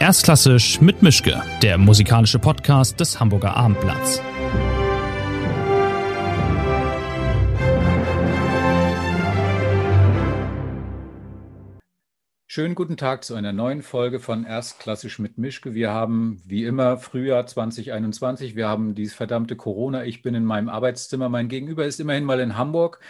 Erstklassisch mit Mischke, der musikalische Podcast des Hamburger Abendblatts. Schönen guten Tag zu einer neuen Folge von Erstklassisch mit Mischke. Wir haben wie immer Frühjahr 2021. Wir haben dieses verdammte Corona. Ich bin in meinem Arbeitszimmer. Mein Gegenüber ist immerhin mal in Hamburg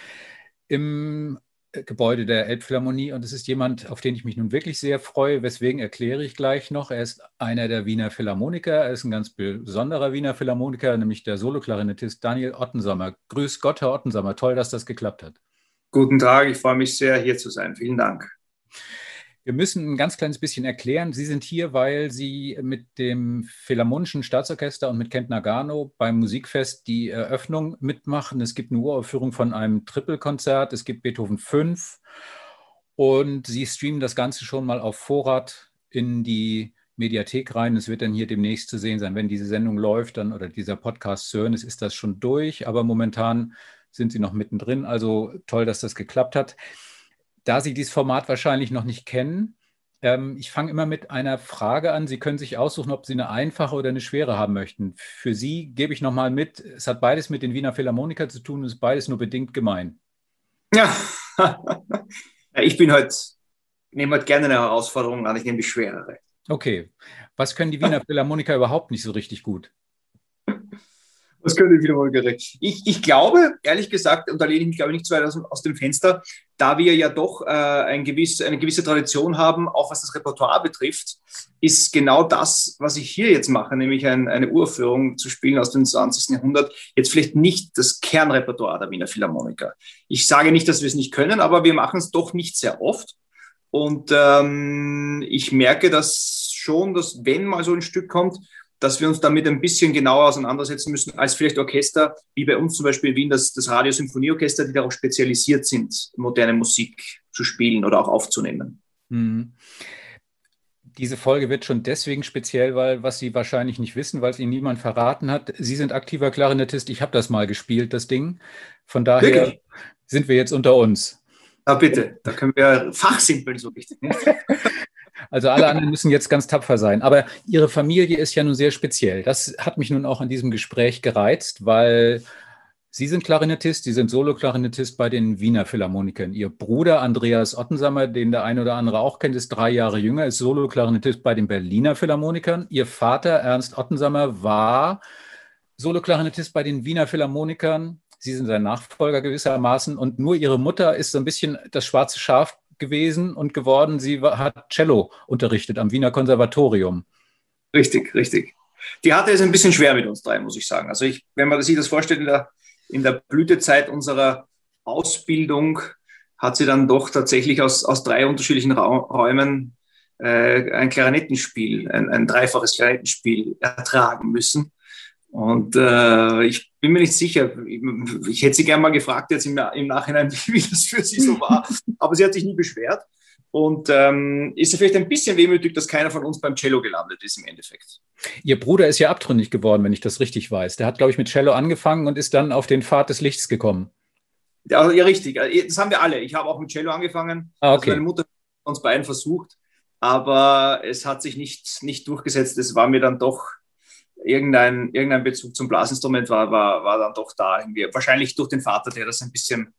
im Gebäude der Elbphilharmonie und es ist jemand, auf den ich mich nun wirklich sehr freue, weswegen erkläre ich gleich noch. Er ist einer der Wiener Philharmoniker, er ist ein ganz besonderer Wiener Philharmoniker, nämlich der Soloklarinettist Daniel Ottensammer. Grüß Gott, Herr Ottensammer, toll, dass das geklappt hat. Guten Tag, ich freue mich sehr, hier zu sein. Vielen Dank. Wir müssen ein ganz kleines bisschen erklären. Sie sind hier, weil Sie mit dem Philharmonischen Staatsorchester und mit Kent Nagano beim Musikfest die Eröffnung mitmachen. Es gibt eine Uraufführung von einem Trippelkonzert. Es gibt Beethoven 5 und Sie streamen das Ganze schon mal auf Vorrat in die Mediathek rein. Es wird dann hier demnächst zu sehen sein, wenn diese Sendung läuft, dann oder dieser Podcast hören, ist das schon durch. Aber momentan sind Sie noch mittendrin. Also toll, dass das geklappt hat da Sie dieses Format wahrscheinlich noch nicht kennen, ähm, ich fange immer mit einer Frage an. Sie können sich aussuchen, ob Sie eine einfache oder eine schwere haben möchten. Für Sie gebe ich nochmal mit, es hat beides mit den Wiener Philharmoniker zu tun und ist beides nur bedingt gemein. Ja, ich bin heute, halt, nehme heute gerne eine Herausforderung an, ich nehme die schwerere. Okay. Was können die Wiener Philharmoniker überhaupt nicht so richtig gut? Was könnte ich wiederholen gerecht? Ich, ich glaube, ehrlich gesagt, und da lehne ich mich, glaube ich, nicht zu weit aus, dem Fenster, da wir ja doch äh, ein gewiss, eine gewisse Tradition haben, auch was das Repertoire betrifft, ist genau das, was ich hier jetzt mache, nämlich ein, eine Uraufführung zu spielen aus dem 20. Jahrhundert, jetzt vielleicht nicht das Kernrepertoire der Wiener Philharmoniker. Ich sage nicht, dass wir es nicht können, aber wir machen es doch nicht sehr oft. Und ähm, ich merke das schon, dass wenn mal so ein Stück kommt, dass wir uns damit ein bisschen genauer auseinandersetzen müssen als vielleicht Orchester, wie bei uns zum Beispiel in Wien das, das Radiosymphonieorchester, die darauf spezialisiert sind, moderne Musik zu spielen oder auch aufzunehmen. Mhm. Diese Folge wird schon deswegen speziell, weil, was Sie wahrscheinlich nicht wissen, weil es Ihnen niemand verraten hat, Sie sind aktiver Klarinettist. Ich habe das mal gespielt, das Ding. Von daher Wirklich? sind wir jetzt unter uns. Na bitte, da können wir fachsimpeln so richtig. Also alle anderen müssen jetzt ganz tapfer sein. Aber Ihre Familie ist ja nun sehr speziell. Das hat mich nun auch in diesem Gespräch gereizt, weil Sie sind Klarinettist, Sie sind Solo-Klarinettist bei den Wiener Philharmonikern. Ihr Bruder Andreas Ottensammer, den der eine oder andere auch kennt, ist drei Jahre jünger, ist Solo-Klarinettist bei den Berliner Philharmonikern. Ihr Vater Ernst Ottensammer war Solo-Klarinettist bei den Wiener Philharmonikern. Sie sind sein Nachfolger gewissermaßen und nur ihre Mutter ist so ein bisschen das schwarze Schaf gewesen und geworden. Sie hat Cello unterrichtet am Wiener Konservatorium. Richtig, richtig. Die hatte es ein bisschen schwer mit uns drei, muss ich sagen. Also ich, wenn man sich das vorstellt, in der, in der Blütezeit unserer Ausbildung hat sie dann doch tatsächlich aus, aus drei unterschiedlichen Räumen äh, ein Klarinettenspiel, ein, ein dreifaches Klarinettenspiel ertragen müssen. Und äh, ich bin mir nicht sicher, ich, ich hätte sie gerne mal gefragt jetzt im, im Nachhinein, wie, das für sie so war, aber sie hat sich nie beschwert und ähm, ist vielleicht ein bisschen wehmütig, dass keiner von uns beim Cello gelandet ist im Endeffekt. Ihr Bruder ist ja abtrünnig geworden, wenn ich das richtig weiß. Der hat, glaube ich, mit Cello angefangen und ist dann auf den Pfad des Lichts gekommen. Ja, ja richtig. Das haben wir alle. Ich habe auch mit Cello angefangen. Ah, okay. Also meine Mutter hat uns beiden versucht, aber es hat sich nicht, nicht durchgesetzt. Es war mir dann doch irgendein, irgendein Bezug zum Blasinstrument war, war, war dann doch da. Irgendwie. Wahrscheinlich durch den Vater, der das ein bisschen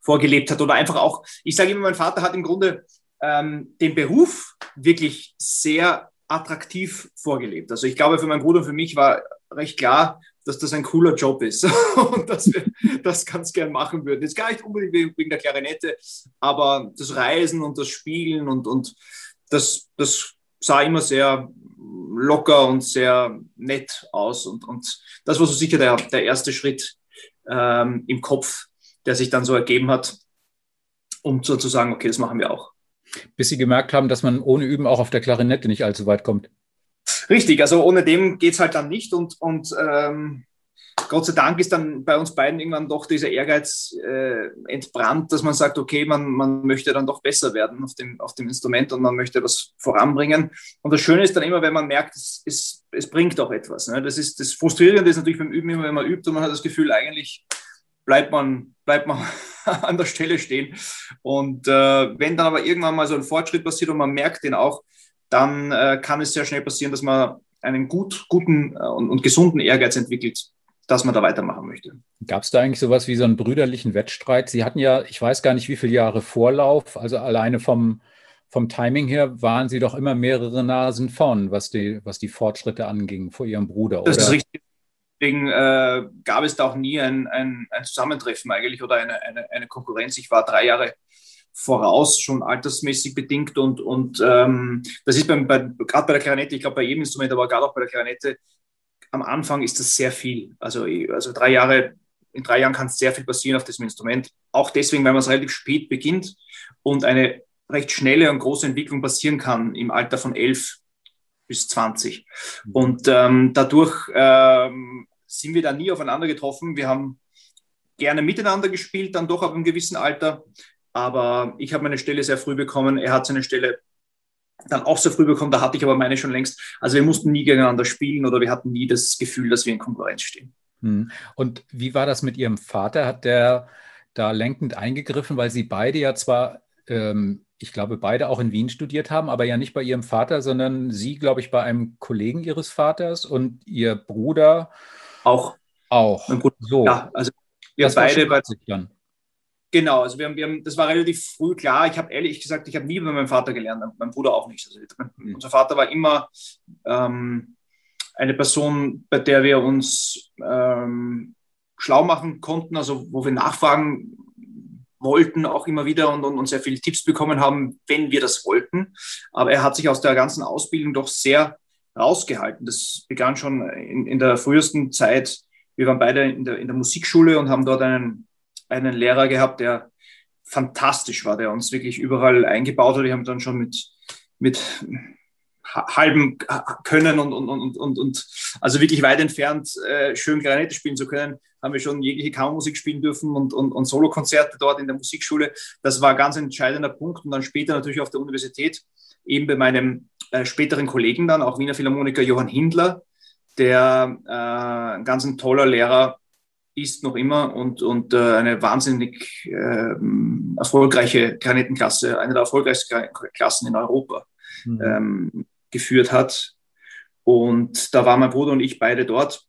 vorgelebt hat oder einfach auch, ich sage immer, mein Vater hat im Grunde ähm, den Beruf wirklich sehr attraktiv vorgelebt. Also ich glaube, für meinen Bruder und für mich war recht klar, dass das ein cooler Job ist und dass wir das ganz gern machen würden. Jetzt gar nicht unbedingt wegen der Klarinette, aber das Reisen und das Spielen und, und das, das sah immer sehr locker und sehr nett aus. Und, und das war so sicher der, der erste Schritt ähm, im Kopf, der sich dann so ergeben hat, um so zu sagen, okay, das machen wir auch. Bis Sie gemerkt haben, dass man ohne Üben auch auf der Klarinette nicht allzu weit kommt. Richtig, also ohne dem geht es halt dann nicht. Und, und ähm, Gott sei Dank ist dann bei uns beiden irgendwann doch dieser Ehrgeiz äh, entbrannt, dass man sagt, okay, man, man möchte dann doch besser werden auf dem, auf dem Instrument und man möchte was voranbringen. Und das Schöne ist dann immer, wenn man merkt, es, es, es bringt auch etwas. Ne? Das, ist, das Frustrierende ist natürlich beim Üben immer, wenn man übt und man hat das Gefühl, eigentlich bleibt man, bleibt man an der Stelle stehen. Und äh, wenn dann aber irgendwann mal so ein Fortschritt passiert und man merkt den auch, dann äh, kann es sehr schnell passieren, dass man einen gut, guten äh, und, und gesunden Ehrgeiz entwickelt, dass man da weitermachen möchte. Gab es da eigentlich sowas wie so einen brüderlichen Wettstreit? Sie hatten ja, ich weiß gar nicht, wie viele Jahre Vorlauf, also alleine vom, vom Timing her waren Sie doch immer mehrere Nasen vorn, was die, was die Fortschritte anging vor Ihrem Bruder. Das ist richtig. Deswegen äh, gab es da auch nie ein, ein, ein Zusammentreffen eigentlich oder eine, eine, eine, Konkurrenz. Ich war drei Jahre voraus, schon altersmäßig bedingt und, und ähm, das ist beim, bei, gerade bei der Klarinette, ich glaube bei jedem Instrument, aber gerade auch bei der Klarinette, am Anfang ist das sehr viel. Also, also drei Jahre, in drei Jahren kann sehr viel passieren auf diesem Instrument. Auch deswegen, weil man es relativ spät beginnt und eine recht schnelle und große Entwicklung passieren kann im Alter von elf bis 20. Mhm. Und ähm, dadurch ähm, sind wir da nie aufeinander getroffen. Wir haben gerne miteinander gespielt, dann doch ab einem gewissen Alter. Aber ich habe meine Stelle sehr früh bekommen. Er hat seine Stelle dann auch sehr früh bekommen. Da hatte ich aber meine schon längst. Also wir mussten nie gegeneinander spielen oder wir hatten nie das Gefühl, dass wir in Konkurrenz stehen. Mhm. Und wie war das mit Ihrem Vater? Hat der da lenkend eingegriffen, weil Sie beide ja zwar ähm, ich glaube, beide auch in Wien studiert haben, aber ja nicht bei ihrem Vater, sondern sie, glaube ich, bei einem Kollegen ihres Vaters und ihr Bruder auch. Auch. So. Ja, also wir das beide bei, dann. Genau, also wir haben, wir haben, das war relativ früh klar. Ich habe ehrlich gesagt, ich habe nie bei meinem Vater gelernt, mein Bruder auch nicht. Also mhm. Unser Vater war immer ähm, eine Person, bei der wir uns ähm, schlau machen konnten, also wo wir nachfragen wollten auch immer wieder und, und, und sehr viele Tipps bekommen haben, wenn wir das wollten. Aber er hat sich aus der ganzen Ausbildung doch sehr rausgehalten. Das begann schon in, in der frühesten Zeit. Wir waren beide in der, in der Musikschule und haben dort einen, einen Lehrer gehabt, der fantastisch war, der uns wirklich überall eingebaut hat. Wir haben dann schon mit, mit halben Können und, und, und, und, und also wirklich weit entfernt äh, schön Klarinette spielen zu können, haben wir schon jegliche Kammermusik spielen dürfen und, und, und Solokonzerte dort in der Musikschule. Das war ein ganz entscheidender Punkt. Und dann später natürlich auf der Universität, eben bei meinem äh, späteren Kollegen dann, auch Wiener Philharmoniker Johann Hindler, der äh, ein ganz ein toller Lehrer ist noch immer und, und äh, eine wahnsinnig äh, erfolgreiche Klarinettenklasse, eine der erfolgreichsten Klassen in Europa mhm. ähm, geführt hat. Und da waren mein Bruder und ich beide dort.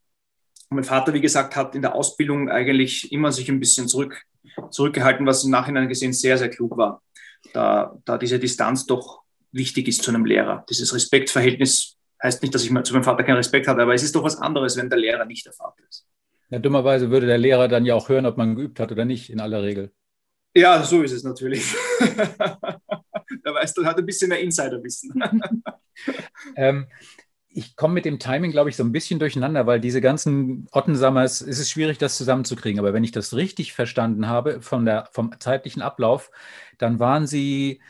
Und mein Vater, wie gesagt, hat in der Ausbildung eigentlich immer sich ein bisschen zurück, zurückgehalten, was im Nachhinein gesehen sehr, sehr klug war, da, da diese Distanz doch wichtig ist zu einem Lehrer. Dieses Respektverhältnis heißt nicht, dass ich zu meinem Vater keinen Respekt hatte, aber es ist doch was anderes, wenn der Lehrer nicht der Vater ist. Ja, dummerweise würde der Lehrer dann ja auch hören, ob man geübt hat oder nicht, in aller Regel. Ja, so ist es natürlich. da weißt du, hat ein bisschen mehr Insiderwissen. ähm, ich komme mit dem Timing, glaube ich, so ein bisschen durcheinander, weil diese ganzen Ottensammers, es ist schwierig, das zusammenzukriegen. Aber wenn ich das richtig verstanden habe von der, vom zeitlichen Ablauf, dann waren Sie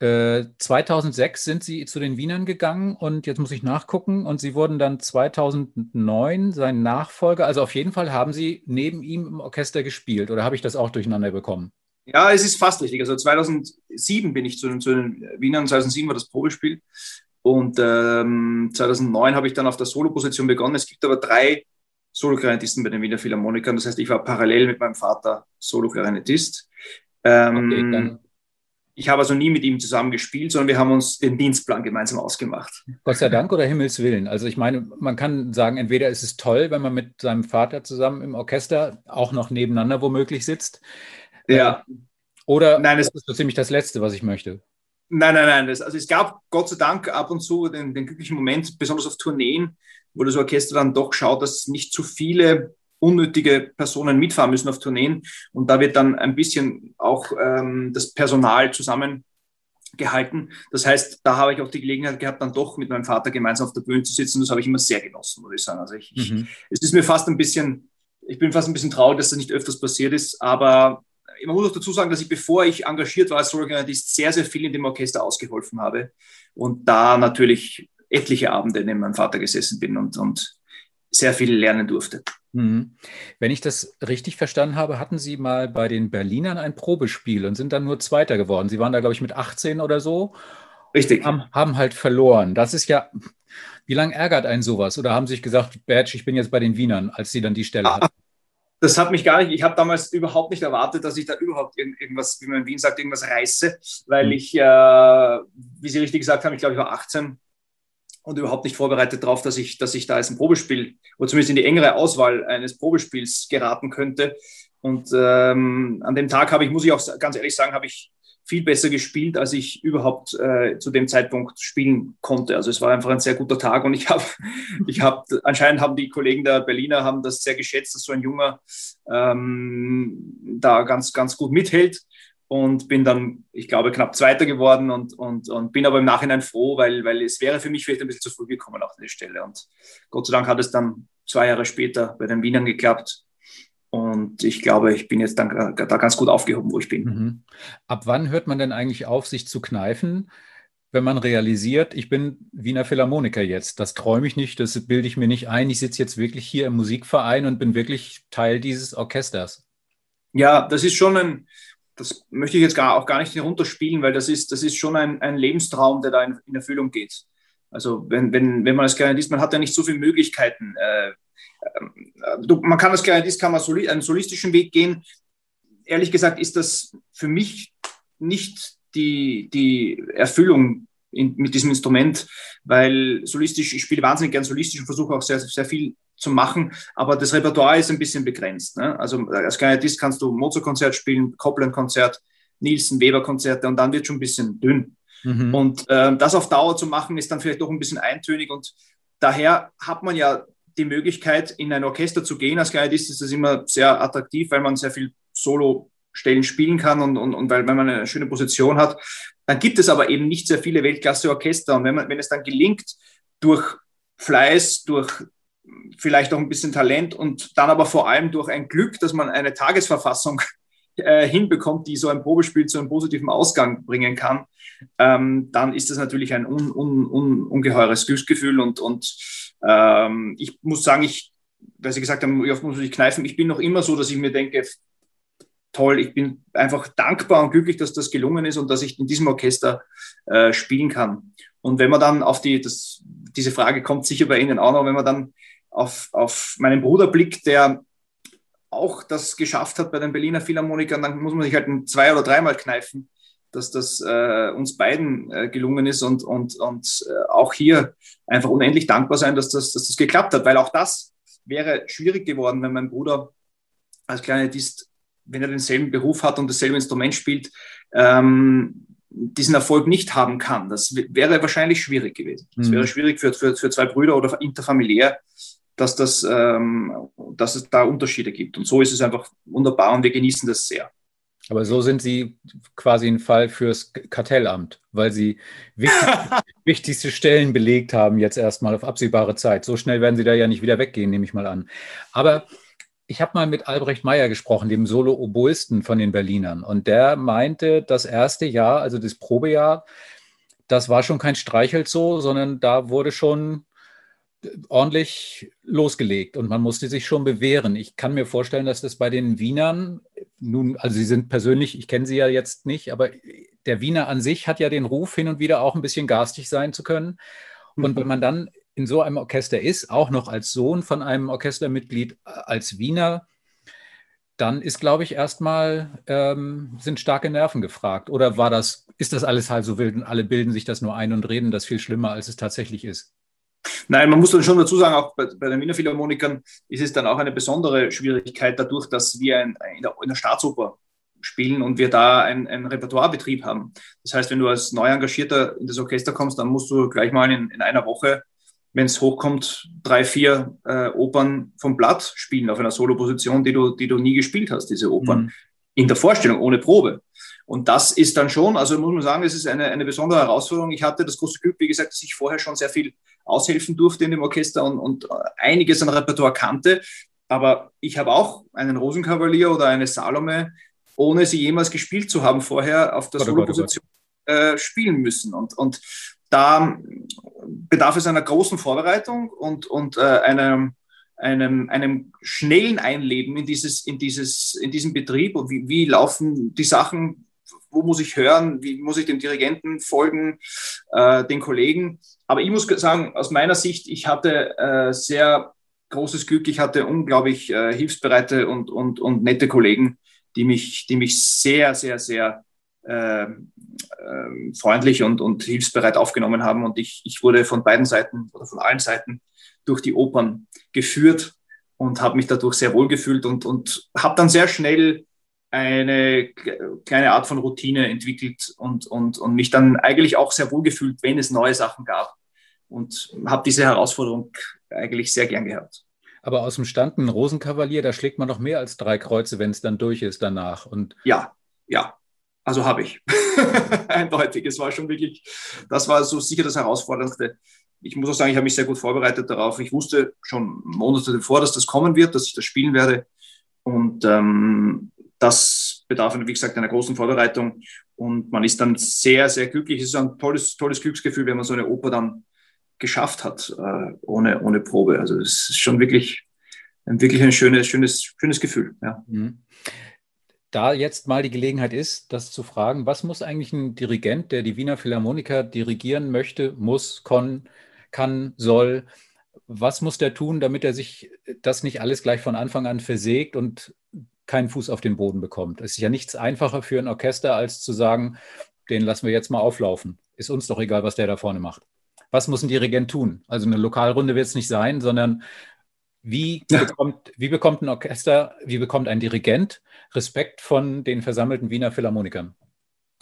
äh, 2006 sind Sie zu den Wienern gegangen und jetzt muss ich nachgucken und Sie wurden dann 2009 sein Nachfolger. Also auf jeden Fall haben Sie neben ihm im Orchester gespielt oder habe ich das auch durcheinander bekommen? Ja, es ist fast richtig. Also 2007 bin ich zu den, zu den Wienern, 2007 war das Probespiel. Und ähm, 2009 habe ich dann auf der Solo-Position begonnen. Es gibt aber drei Solo-Klarinettisten bei den Wiener Philharmonikern. Das heißt, ich war parallel mit meinem Vater Solo-Klarinettist. Ähm, okay, ich habe also nie mit ihm zusammen gespielt, sondern wir haben uns den Dienstplan gemeinsam ausgemacht. Gott sei Dank oder Himmels Willen. Also ich meine, man kann sagen, entweder ist es toll, wenn man mit seinem Vater zusammen im Orchester auch noch nebeneinander womöglich sitzt. Ja. Oder Nein, das ist so ziemlich das Letzte, was ich möchte. Nein, nein, nein. Das, also es gab Gott sei Dank ab und zu den, den glücklichen Moment, besonders auf Tourneen, wo das Orchester dann doch schaut, dass nicht zu viele unnötige Personen mitfahren müssen auf Tourneen. Und da wird dann ein bisschen auch ähm, das Personal zusammengehalten. Das heißt, da habe ich auch die Gelegenheit gehabt, dann doch mit meinem Vater gemeinsam auf der Bühne zu sitzen. Das habe ich immer sehr genossen, muss ich sagen. Also ich, mhm. ich, es ist mir fast ein bisschen, ich bin fast ein bisschen traurig, dass das nicht öfters passiert ist, aber man muss auch dazu sagen, dass ich, bevor ich engagiert war als Solo-Klarinettist, sehr, sehr viel in dem Orchester ausgeholfen habe und da natürlich etliche Abende neben meinem Vater gesessen bin und, und sehr viel lernen durfte. Mhm. Wenn ich das richtig verstanden habe, hatten Sie mal bei den Berlinern ein Probespiel und sind dann nur Zweiter geworden. Sie waren da, glaube ich, mit 18 oder so. Richtig. Haben, haben halt verloren. Das ist ja, wie lange ärgert einen sowas? Oder haben Sie sich gesagt, Badge, ich bin jetzt bei den Wienern, als Sie dann die Stelle hatten? das hat mich gar nicht, ich habe damals überhaupt nicht erwartet, dass ich da überhaupt irgendwas, wie man in Wien sagt, irgendwas reiße, weil mhm. ich, äh, wie Sie richtig gesagt haben, ich glaube, ich war 18 und überhaupt nicht vorbereitet darauf, dass ich, dass ich da jetzt ein Probespiel oder zumindest in die engere Auswahl eines Probespiels geraten könnte. Und ähm, an dem Tag habe ich, muss ich auch ganz ehrlich sagen, habe ich viel besser gespielt, als ich überhaupt äh, zu dem Zeitpunkt spielen konnte. Also es war einfach ein sehr guter Tag und ich habe, ich habe, anscheinend haben die Kollegen der Berliner haben das sehr geschätzt, dass so ein Junger ähm, da ganz, ganz gut mithält und bin dann, ich glaube, knapp Zweiter geworden und, und, und bin aber im Nachhinein froh, weil, weil es wäre für mich vielleicht ein bisschen zu früh gekommen auf der Stelle. Und Gott sei Dank hat es dann zwei Jahre später bei den Wienern geklappt. Und ich glaube, ich bin jetzt dann da ganz gut aufgehoben, wo ich bin. Mhm. Ab wann hört man denn eigentlich auf, sich zu kneifen, wenn man realisiert, ich bin Wiener Philharmoniker jetzt? Das träume ich nicht, das bilde ich mir nicht ein. Ich sitze jetzt wirklich hier im Musikverein und bin wirklich Teil dieses Orchesters. Ja, das ist schon ein, das möchte ich jetzt gar, auch gar nicht herunterspielen, weil das ist, das ist schon ein, ein Lebenstraum, der da in, in Erfüllung geht. Also wenn, wenn, wenn man als Kleinist, man hat ja nicht so viele Möglichkeiten. Äh, äh, man kann als Kleinist kann man soli einen solistischen Weg gehen. Ehrlich gesagt ist das für mich nicht die, die Erfüllung in, mit diesem Instrument, weil solistisch, ich spiele wahnsinnig gern solistisch und versuche auch sehr, sehr viel zu machen, aber das Repertoire ist ein bisschen begrenzt. Ne? Also als Kleinist kannst du Mozart-Konzert spielen, Copland-Konzert, Nielsen-Weber-Konzerte und dann wird schon ein bisschen dünn. Mhm. Und äh, das auf Dauer zu machen, ist dann vielleicht doch ein bisschen eintönig und daher hat man ja die Möglichkeit, in ein Orchester zu gehen. Als Kleinist ist das immer sehr attraktiv, weil man sehr viel Solo-Stellen spielen kann und, und, und weil, weil man eine schöne Position hat. Dann gibt es aber eben nicht sehr viele Weltklasse-Orchester. Und wenn, man, wenn es dann gelingt, durch Fleiß, durch vielleicht auch ein bisschen Talent und dann aber vor allem durch ein Glück, dass man eine Tagesverfassung äh, hinbekommt, die so ein Probespiel zu einem positiven Ausgang bringen kann, ähm, dann ist das natürlich ein un, un, un, ungeheures Glücksgefühl. Und, und ähm, ich muss sagen, ich, weil Sie gesagt haben, oft muss ich kneifen, ich bin noch immer so, dass ich mir denke, toll, ich bin einfach dankbar und glücklich, dass das gelungen ist und dass ich in diesem Orchester äh, spielen kann. Und wenn man dann auf die, das, diese Frage kommt sicher bei Ihnen auch noch, wenn man dann auf, auf meinen Bruder blickt, der auch das geschafft hat bei den Berliner Philharmonikern, dann muss man sich halt ein zwei- oder dreimal kneifen, dass das äh, uns beiden äh, gelungen ist und, und, und äh, auch hier einfach unendlich dankbar sein, dass das, dass das geklappt hat, weil auch das wäre schwierig geworden, wenn mein Bruder als kleiner Dist, wenn er denselben Beruf hat und dasselbe Instrument spielt, ähm, diesen Erfolg nicht haben kann. Das wäre wahrscheinlich schwierig gewesen. Das mhm. wäre schwierig für, für, für zwei Brüder oder interfamiliär dass, das, ähm, dass es da Unterschiede gibt. Und so ist es einfach wunderbar und wir genießen das sehr. Aber so sind Sie quasi ein Fall fürs Kartellamt, weil Sie wichtig, wichtigste Stellen belegt haben, jetzt erstmal auf absehbare Zeit. So schnell werden Sie da ja nicht wieder weggehen, nehme ich mal an. Aber ich habe mal mit Albrecht Meyer gesprochen, dem Solo-Oboisten von den Berlinern. Und der meinte, das erste Jahr, also das Probejahr, das war schon kein Streichelzoo, sondern da wurde schon ordentlich losgelegt und man musste sich schon bewähren. Ich kann mir vorstellen, dass das bei den Wienern, nun, also sie sind persönlich, ich kenne sie ja jetzt nicht, aber der Wiener an sich hat ja den Ruf, hin und wieder auch ein bisschen garstig sein zu können. Und wenn man dann in so einem Orchester ist, auch noch als Sohn von einem Orchestermitglied als Wiener, dann ist, glaube ich, erstmal ähm, sind starke Nerven gefragt. Oder war das, ist das alles halt so wild und alle bilden sich das nur ein und reden das viel schlimmer, als es tatsächlich ist? Nein, man muss dann schon dazu sagen, auch bei, bei, den Wiener Philharmonikern ist es dann auch eine besondere Schwierigkeit dadurch, dass wir ein, in, der, in, der, Staatsoper spielen und wir da einen Repertoirebetrieb haben. Das heißt, wenn du als neu Engagierter in das Orchester kommst, dann musst du gleich mal in, in einer Woche, wenn es hochkommt, drei, vier äh, Opern vom Blatt spielen auf einer Soloposition, die du, die du nie gespielt hast, diese Opern. Mhm. In der Vorstellung, ohne Probe. Und das ist dann schon, also muss man sagen, es ist eine, eine besondere Herausforderung. Ich hatte das große Glück, wie gesagt, dass ich vorher schon sehr viel aushelfen durfte in dem Orchester und, und einiges an Repertoire kannte. Aber ich habe auch einen Rosenkavalier oder eine Salome, ohne sie jemals gespielt zu haben, vorher auf der Soloposition äh, spielen müssen. Und, und da bedarf es einer großen Vorbereitung und, und äh, einem, einem, einem schnellen Einleben in, dieses, in, dieses, in diesen Betrieb und wie, wie laufen die Sachen, wo muss ich hören, wie muss ich dem Dirigenten folgen, äh, den Kollegen. Aber ich muss sagen, aus meiner Sicht, ich hatte äh, sehr großes Glück. Ich hatte unglaublich äh, hilfsbereite und, und, und nette Kollegen, die mich, die mich sehr, sehr, sehr äh, äh, freundlich und, und hilfsbereit aufgenommen haben. Und ich, ich wurde von beiden Seiten oder von allen Seiten durch die Opern geführt und habe mich dadurch sehr wohl gefühlt und, und habe dann sehr schnell eine kleine Art von Routine entwickelt und, und, und mich dann eigentlich auch sehr wohl gefühlt, wenn es neue Sachen gab. Und habe diese Herausforderung eigentlich sehr gern gehabt. Aber aus dem Stand ein Rosenkavalier, da schlägt man noch mehr als drei Kreuze, wenn es dann durch ist danach. Und ja, ja. Also habe ich. Eindeutig. Es war schon wirklich, das war so sicher das Herausforderndste. Ich muss auch sagen, ich habe mich sehr gut vorbereitet darauf. Ich wusste schon Monate davor, dass das kommen wird, dass ich das spielen werde. Und ähm, das bedarf, wie gesagt, einer großen Vorbereitung. Und man ist dann sehr, sehr glücklich. Es ist ein tolles, tolles Glücksgefühl, wenn man so eine Oper dann geschafft hat, äh, ohne, ohne Probe. Also es ist schon wirklich, wirklich ein schönes, schönes, schönes Gefühl. Ja. Mhm. Da jetzt mal die Gelegenheit ist, das zu fragen, was muss eigentlich ein Dirigent, der die Wiener Philharmoniker dirigieren möchte, muss, kann, kann, soll, was muss der tun, damit er sich das nicht alles gleich von Anfang an versägt und keinen Fuß auf den Boden bekommt? Es ist ja nichts einfacher für ein Orchester, als zu sagen, den lassen wir jetzt mal auflaufen. Ist uns doch egal, was der da vorne macht was muss ein Dirigent tun? Also eine Lokalrunde wird es nicht sein, sondern wie, bekommt, wie bekommt ein Orchester, wie bekommt ein Dirigent Respekt von den versammelten Wiener Philharmonikern?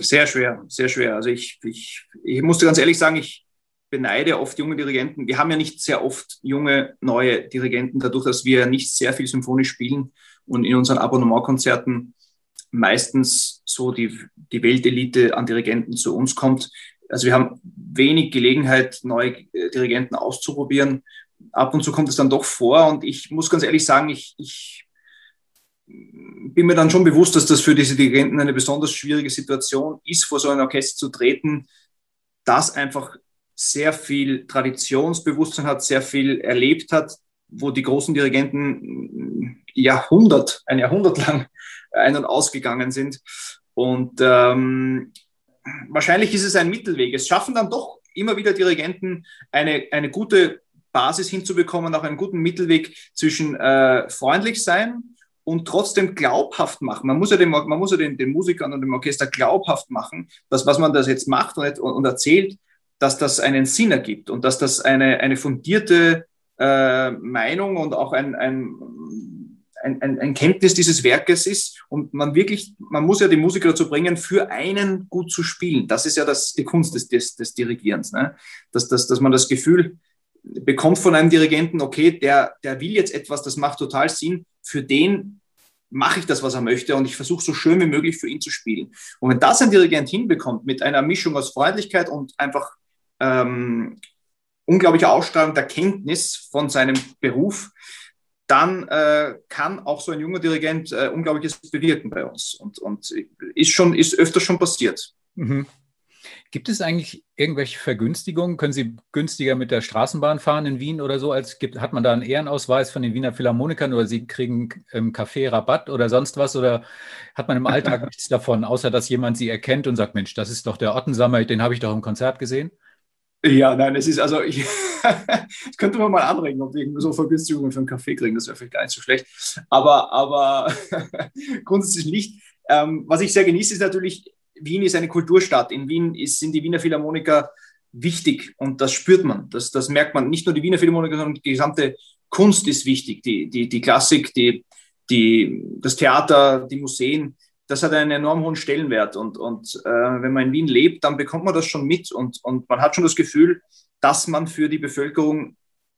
Sehr schwer, sehr schwer. Also ich, ich, ich musste ganz ehrlich sagen, ich beneide oft junge Dirigenten. Wir haben ja nicht sehr oft junge, neue Dirigenten, dadurch, dass wir nicht sehr viel symphonisch spielen und in unseren Abonnementkonzerten meistens so die, die Weltelite an Dirigenten zu uns kommt, also wir haben wenig Gelegenheit, neue äh, Dirigenten auszuprobieren. Ab und zu kommt es dann doch vor und ich muss ganz ehrlich sagen, ich, ich bin mir dann schon bewusst, dass das für diese Dirigenten eine besonders schwierige Situation ist, vor so ein Orchester zu treten, das einfach sehr viel Traditionsbewusstsein hat, sehr viel erlebt hat, wo die großen Dirigenten Jahrhundert, ein Jahrhundert lang ein- und ausgegangen sind. Und ähm, wahrscheinlich ist es ein Mittelweg. Es schaffen dann doch immer wieder Dirigenten eine, eine gute Basis hinzubekommen, auch einen guten Mittelweg zwischen äh, freundlich sein und trotzdem glaubhaft machen. Man muss ja, den, man muss ja den, den Musikern und dem Orchester glaubhaft machen, dass was man das jetzt macht und, und erzählt, dass das einen Sinn ergibt und dass das eine, eine fundierte äh, Meinung und auch ein, ein ein, ein, Kenntnis dieses Werkes ist und man wirklich, man muss ja die Musiker dazu bringen, für einen gut zu spielen. Das ist ja das, die Kunst des, des, des Dirigierens, ne? dass, dass, dass man das Gefühl bekommt von einem Dirigenten, okay, der, der will jetzt etwas, das macht total Sinn, für den mache ich das, was er möchte und ich versuche so schön wie möglich für ihn zu spielen. Und wenn das ein Dirigent hinbekommt mit einer Mischung aus Freundlichkeit und einfach ähm, unglaublicher Ausstrahlung der Kenntnis von seinem Beruf, dann äh, kann auch so ein junger Dirigent äh, Unglaubliches bewirken bei uns. Und, und ist schon, ist öfter schon passiert. Mhm. Gibt es eigentlich irgendwelche Vergünstigungen? Können Sie günstiger mit der Straßenbahn fahren in Wien oder so? Als gibt, hat man da einen Ehrenausweis von den Wiener Philharmonikern oder Sie kriegen im Café Rabatt oder sonst was? Oder hat man im Alltag nichts davon, außer dass jemand Sie erkennt und sagt, Mensch, das ist doch der Ottensammer, den habe ich doch im Konzert gesehen? Ja, nein, es ist also, ich, das könnte man mal anregen, ob wir so Vergünstigungen für einen Kaffee kriegen, das wäre vielleicht gar nicht so schlecht. Aber, aber grundsätzlich nicht. Ähm, was ich sehr genieße, ist natürlich, Wien ist eine Kulturstadt. In Wien ist, sind die Wiener Philharmoniker wichtig und das spürt man. Das, das merkt man. Nicht nur die Wiener Philharmoniker, sondern die gesamte Kunst ist wichtig. Die, die, die Klassik, die, die, das Theater, die Museen das hat einen enorm hohen Stellenwert. Und, und äh, wenn man in Wien lebt, dann bekommt man das schon mit und, und man hat schon das Gefühl, dass man für die Bevölkerung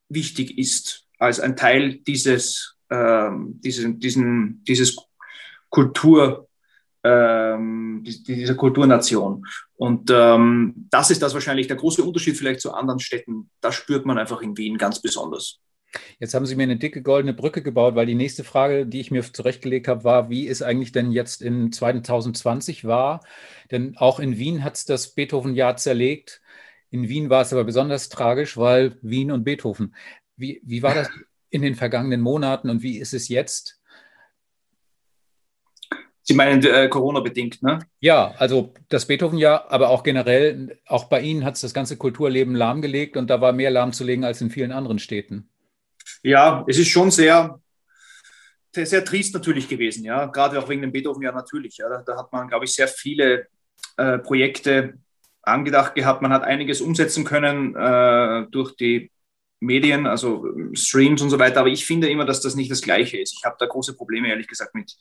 wichtig ist, als ein Teil dieses, äh, diesen, diesen, dieses Kultur, ähm, dieser Kulturnation. Und ähm, das ist das wahrscheinlich der große Unterschied vielleicht zu anderen Städten. Das spürt man einfach in Wien ganz besonders. Jetzt haben Sie mir eine dicke goldene Brücke gebaut, weil die nächste Frage, die ich mir zurechtgelegt habe, war, wie es eigentlich denn jetzt in 2020 war. Denn auch in Wien hat es das Beethoven-Jahr zerlegt. In Wien war es aber besonders tragisch, weil Wien und Beethoven. Wie, wie war das in den vergangenen Monaten und wie ist es jetzt? Sie meinen äh, Corona-bedingt, ne? Ja, also das Beethoven-Jahr, aber auch generell, auch bei Ihnen hat es das ganze Kulturleben lahmgelegt und da war mehr lahmzulegen als in vielen anderen Städten. Ja, es ist schon sehr, sehr trist natürlich gewesen, ja, gerade auch wegen dem Beethoven ja natürlich. Ja. Da, da hat man, glaube ich, sehr viele äh, Projekte angedacht gehabt. Man hat einiges umsetzen können äh, durch die Medien, also Streams und so weiter. Aber ich finde immer, dass das nicht das Gleiche ist. Ich habe da große Probleme, ehrlich gesagt, mit,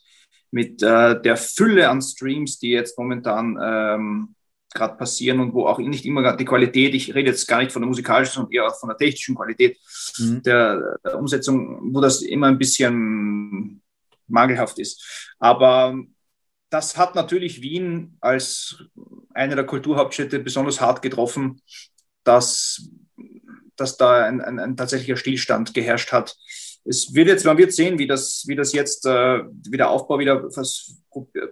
mit äh, der Fülle an Streams, die jetzt momentan ähm, gerade passieren und wo auch nicht immer die Qualität, ich rede jetzt gar nicht von der musikalischen, sondern eher von der technischen Qualität mhm. der, der, Umsetzung, wo das immer ein bisschen mangelhaft ist. Aber das hat natürlich Wien als eine der Kulturhauptstädte besonders hart getroffen, dass, dass da ein, ein, ein tatsächlicher Stillstand geherrscht hat. Es wird jetzt, man wird sehen, wie das, wie das jetzt, äh, wie der Aufbau wieder was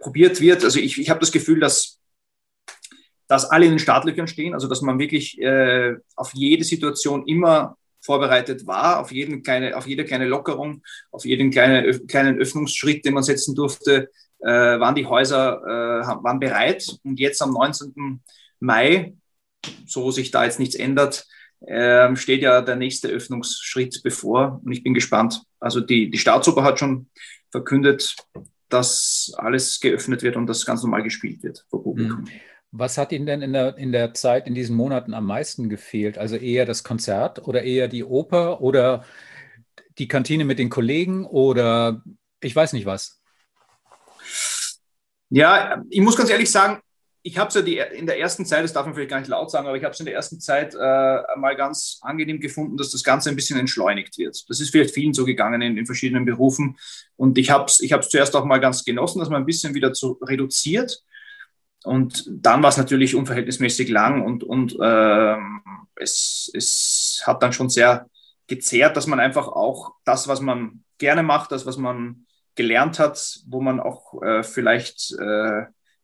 probiert wird. Also ich, ich habe das Gefühl, dass, dass alle in den Startlöchern stehen, also dass man wirklich äh, auf jede Situation immer vorbereitet war, auf, jeden kleine, auf jede kleine Lockerung, auf jeden kleine, kleinen Öffnungsschritt, den man setzen durfte, äh, waren die Häuser äh, waren bereit. Und jetzt am 19. Mai, so sich da jetzt nichts ändert, äh, steht ja der nächste Öffnungsschritt bevor. Und ich bin gespannt. Also die, die Staatsoper hat schon verkündet, dass alles geöffnet wird und das ganz normal gespielt wird vor Publikum. Mhm. Was hat Ihnen denn in der, in der Zeit, in diesen Monaten am meisten gefehlt? Also eher das Konzert oder eher die Oper oder die Kantine mit den Kollegen oder ich weiß nicht was? Ja, ich muss ganz ehrlich sagen, ich habe es ja die, in der ersten Zeit, das darf man vielleicht gar nicht laut sagen, aber ich habe es in der ersten Zeit äh, mal ganz angenehm gefunden, dass das Ganze ein bisschen entschleunigt wird. Das ist vielleicht vielen so gegangen in, in verschiedenen Berufen. Und ich habe es ich zuerst auch mal ganz genossen, dass man ein bisschen wieder zu reduziert. Und dann war es natürlich unverhältnismäßig lang und, und äh, es, es hat dann schon sehr gezehrt, dass man einfach auch das, was man gerne macht, das, was man gelernt hat, wo man auch äh, vielleicht äh,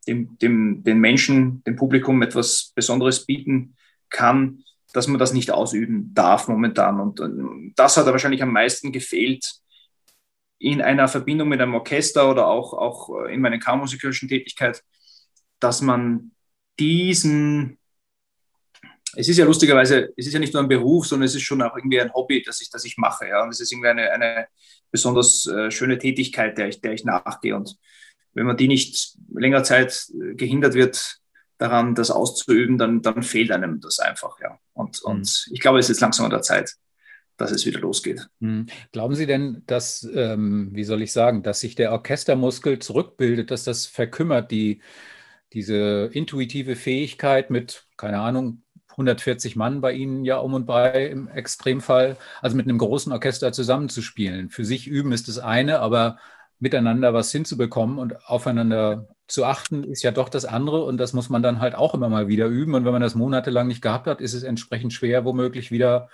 dem, dem, den Menschen, dem Publikum etwas Besonderes bieten kann, dass man das nicht ausüben darf momentan. Und äh, das hat wahrscheinlich am meisten gefehlt in einer Verbindung mit einem Orchester oder auch, auch in meiner kammermusikalischen Tätigkeit, dass man diesen es ist ja lustigerweise, es ist ja nicht nur ein Beruf, sondern es ist schon auch irgendwie ein Hobby, das ich, das ich mache. Ja? Und es ist irgendwie eine, eine besonders äh, schöne Tätigkeit, der ich, der ich nachgehe. Und wenn man die nicht länger Zeit äh, gehindert wird, daran das auszuüben, dann, dann fehlt einem das einfach. Ja. Und, mhm. und ich glaube, es ist jetzt langsam an der Zeit, dass es wieder losgeht. Mhm. Glauben Sie denn, dass, ähm, wie soll ich sagen, dass sich der Orchestermuskel zurückbildet, dass das verkümmert, die, diese intuitive Fähigkeit mit, keine Ahnung, 140 Mann bei Ihnen ja um und bei im Extremfall, also mit einem großen Orchester zusammenzuspielen. Für sich üben ist das eine, aber miteinander was hinzubekommen und aufeinander zu achten, ist ja doch das andere und das muss man dann halt auch immer mal wieder üben. Und wenn man das monatelang nicht gehabt hat, ist es entsprechend schwer, womöglich wieder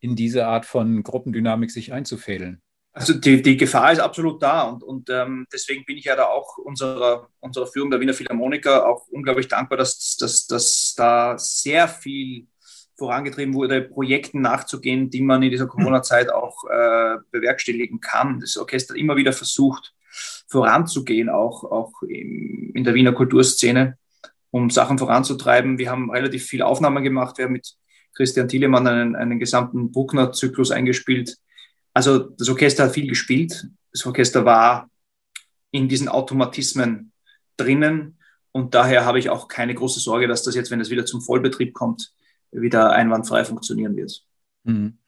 in diese Art von Gruppendynamik sich einzufädeln. Also die, die Gefahr ist absolut da und, und ähm, deswegen bin ich ja da auch unserer, unserer Führung der Wiener Philharmoniker auch unglaublich dankbar, dass, dass, dass da sehr viel vorangetrieben wurde, Projekten nachzugehen, die man in dieser Corona-Zeit auch äh, bewerkstelligen kann. Das Orchester immer wieder versucht, voranzugehen, auch, auch in, in der Wiener Kulturszene, um Sachen voranzutreiben. Wir haben relativ viele Aufnahmen gemacht. Wir haben mit Christian Thielemann einen, einen gesamten Bruckner-Zyklus eingespielt also das Orchester hat viel gespielt. Das Orchester war in diesen Automatismen drinnen und daher habe ich auch keine große Sorge, dass das jetzt, wenn es wieder zum Vollbetrieb kommt, wieder einwandfrei funktionieren wird. Mhm.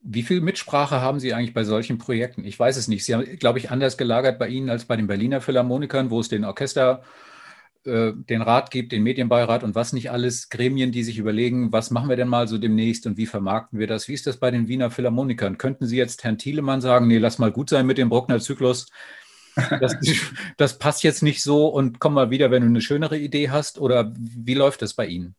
Wie viel Mitsprache haben Sie eigentlich bei solchen Projekten? Ich weiß es nicht. Sie haben, glaube ich, anders gelagert bei Ihnen als bei den Berliner Philharmonikern, wo es den Orchester äh, den Rat gibt, den Medienbeirat und was nicht alles, Gremien, die sich überlegen, was machen wir denn mal so demnächst und wie vermarkten wir das? Wie ist das bei den Wiener Philharmonikern? Könnten Sie jetzt Herrn Thielemann sagen, nee, lass mal gut sein mit dem Bruckner-Zyklus, das, das, passt jetzt nicht so und komm mal wieder, wenn du eine schönere Idee hast? Oder wie läuft das bei Ihnen?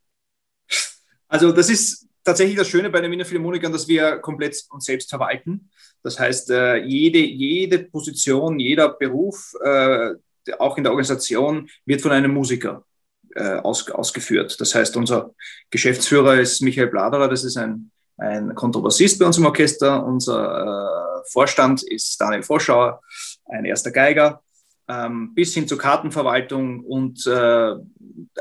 Also das ist tatsächlich das Schöne bei den Wiener Philharmonikern, dass wir komplett uns selbst verwalten. Das heißt, äh, jede, jede Position, jeder Beruf, äh, auch in der Organisation, wird von einem Musiker äh, aus, ausgeführt. Das heißt, unser Geschäftsführer ist Michael Bladerer, das ist ein, ein Kontrabassist bei uns im Orchester. Unser äh, Vorstand ist Daniel Vorschauer, ein erster Geiger. ähm, bis hin zur Kartenverwaltung und äh,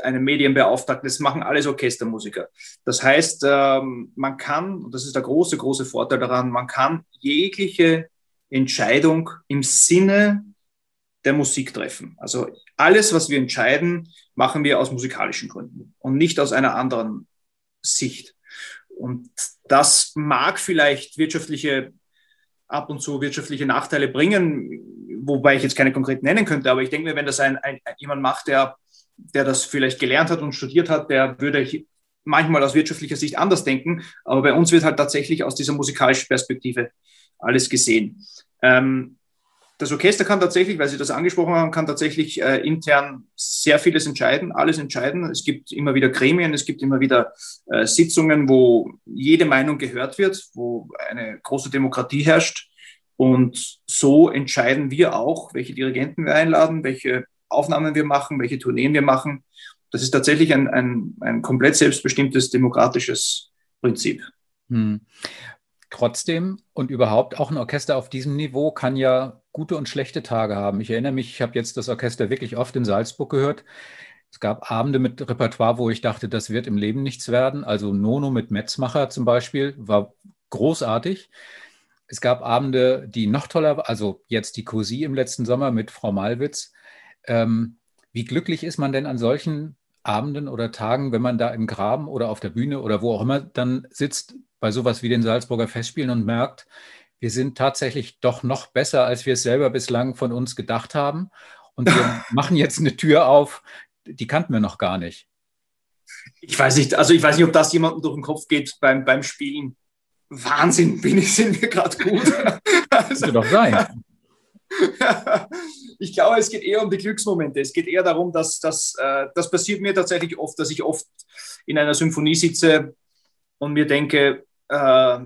einem Medienbeauftragten, das machen alles Orchestermusiker. Das heißt, ähm, man kann, und das ist der große, große Vorteil daran, man kann jegliche Entscheidung im Sinne der Musik treffen. Also alles, was wir entscheiden, machen wir aus musikalischen Gründen und nicht aus einer anderen Sicht. Und das mag vielleicht wirtschaftliche, ab und zu wirtschaftliche Nachteile bringen, wobei ich jetzt keine konkret nennen könnte, aber ich denke mir, wenn das ein, ein, jemand macht, der, der das vielleicht gelernt hat und studiert hat, der würde manchmal aus wirtschaftlicher Sicht anders denken, aber bei uns wird halt tatsächlich aus dieser musikalischen Perspektive alles gesehen. Ähm, das Orchester kann tatsächlich, weil Sie das angesprochen haben, kann tatsächlich äh, intern sehr vieles entscheiden, alles entscheiden. Es gibt immer wieder Gremien, es gibt immer wieder äh, Sitzungen, wo jede Meinung gehört wird, wo eine große Demokratie herrscht. Und so entscheiden wir auch, welche Dirigenten wir einladen, welche Aufnahmen wir machen, welche Tourneen wir machen. Das ist tatsächlich ein, ein, ein komplett selbstbestimmtes demokratisches Prinzip. Hm. Trotzdem und überhaupt auch ein Orchester auf diesem Niveau kann ja gute und schlechte Tage haben. Ich erinnere mich, ich habe jetzt das Orchester wirklich oft in Salzburg gehört. Es gab Abende mit Repertoire, wo ich dachte, das wird im Leben nichts werden. Also Nono mit Metzmacher zum Beispiel war großartig. Es gab Abende, die noch toller waren, also jetzt die Cousy im letzten Sommer mit Frau Malwitz. Ähm, wie glücklich ist man denn an solchen Abenden oder Tagen, wenn man da im Graben oder auf der Bühne oder wo auch immer dann sitzt, bei sowas wie den Salzburger Festspielen und merkt, wir sind tatsächlich doch noch besser, als wir es selber bislang von uns gedacht haben. Und wir machen jetzt eine Tür auf, die kannten wir noch gar nicht. Ich weiß nicht, also ich weiß nicht, ob das jemandem durch den Kopf geht beim, beim Spielen. Wahnsinn, bin ich, sind wir gerade gut. also, doch sein. ich glaube, es geht eher um die Glücksmomente. Es geht eher darum, dass, dass äh, das passiert mir tatsächlich oft, dass ich oft in einer Symphonie sitze und mir denke, äh,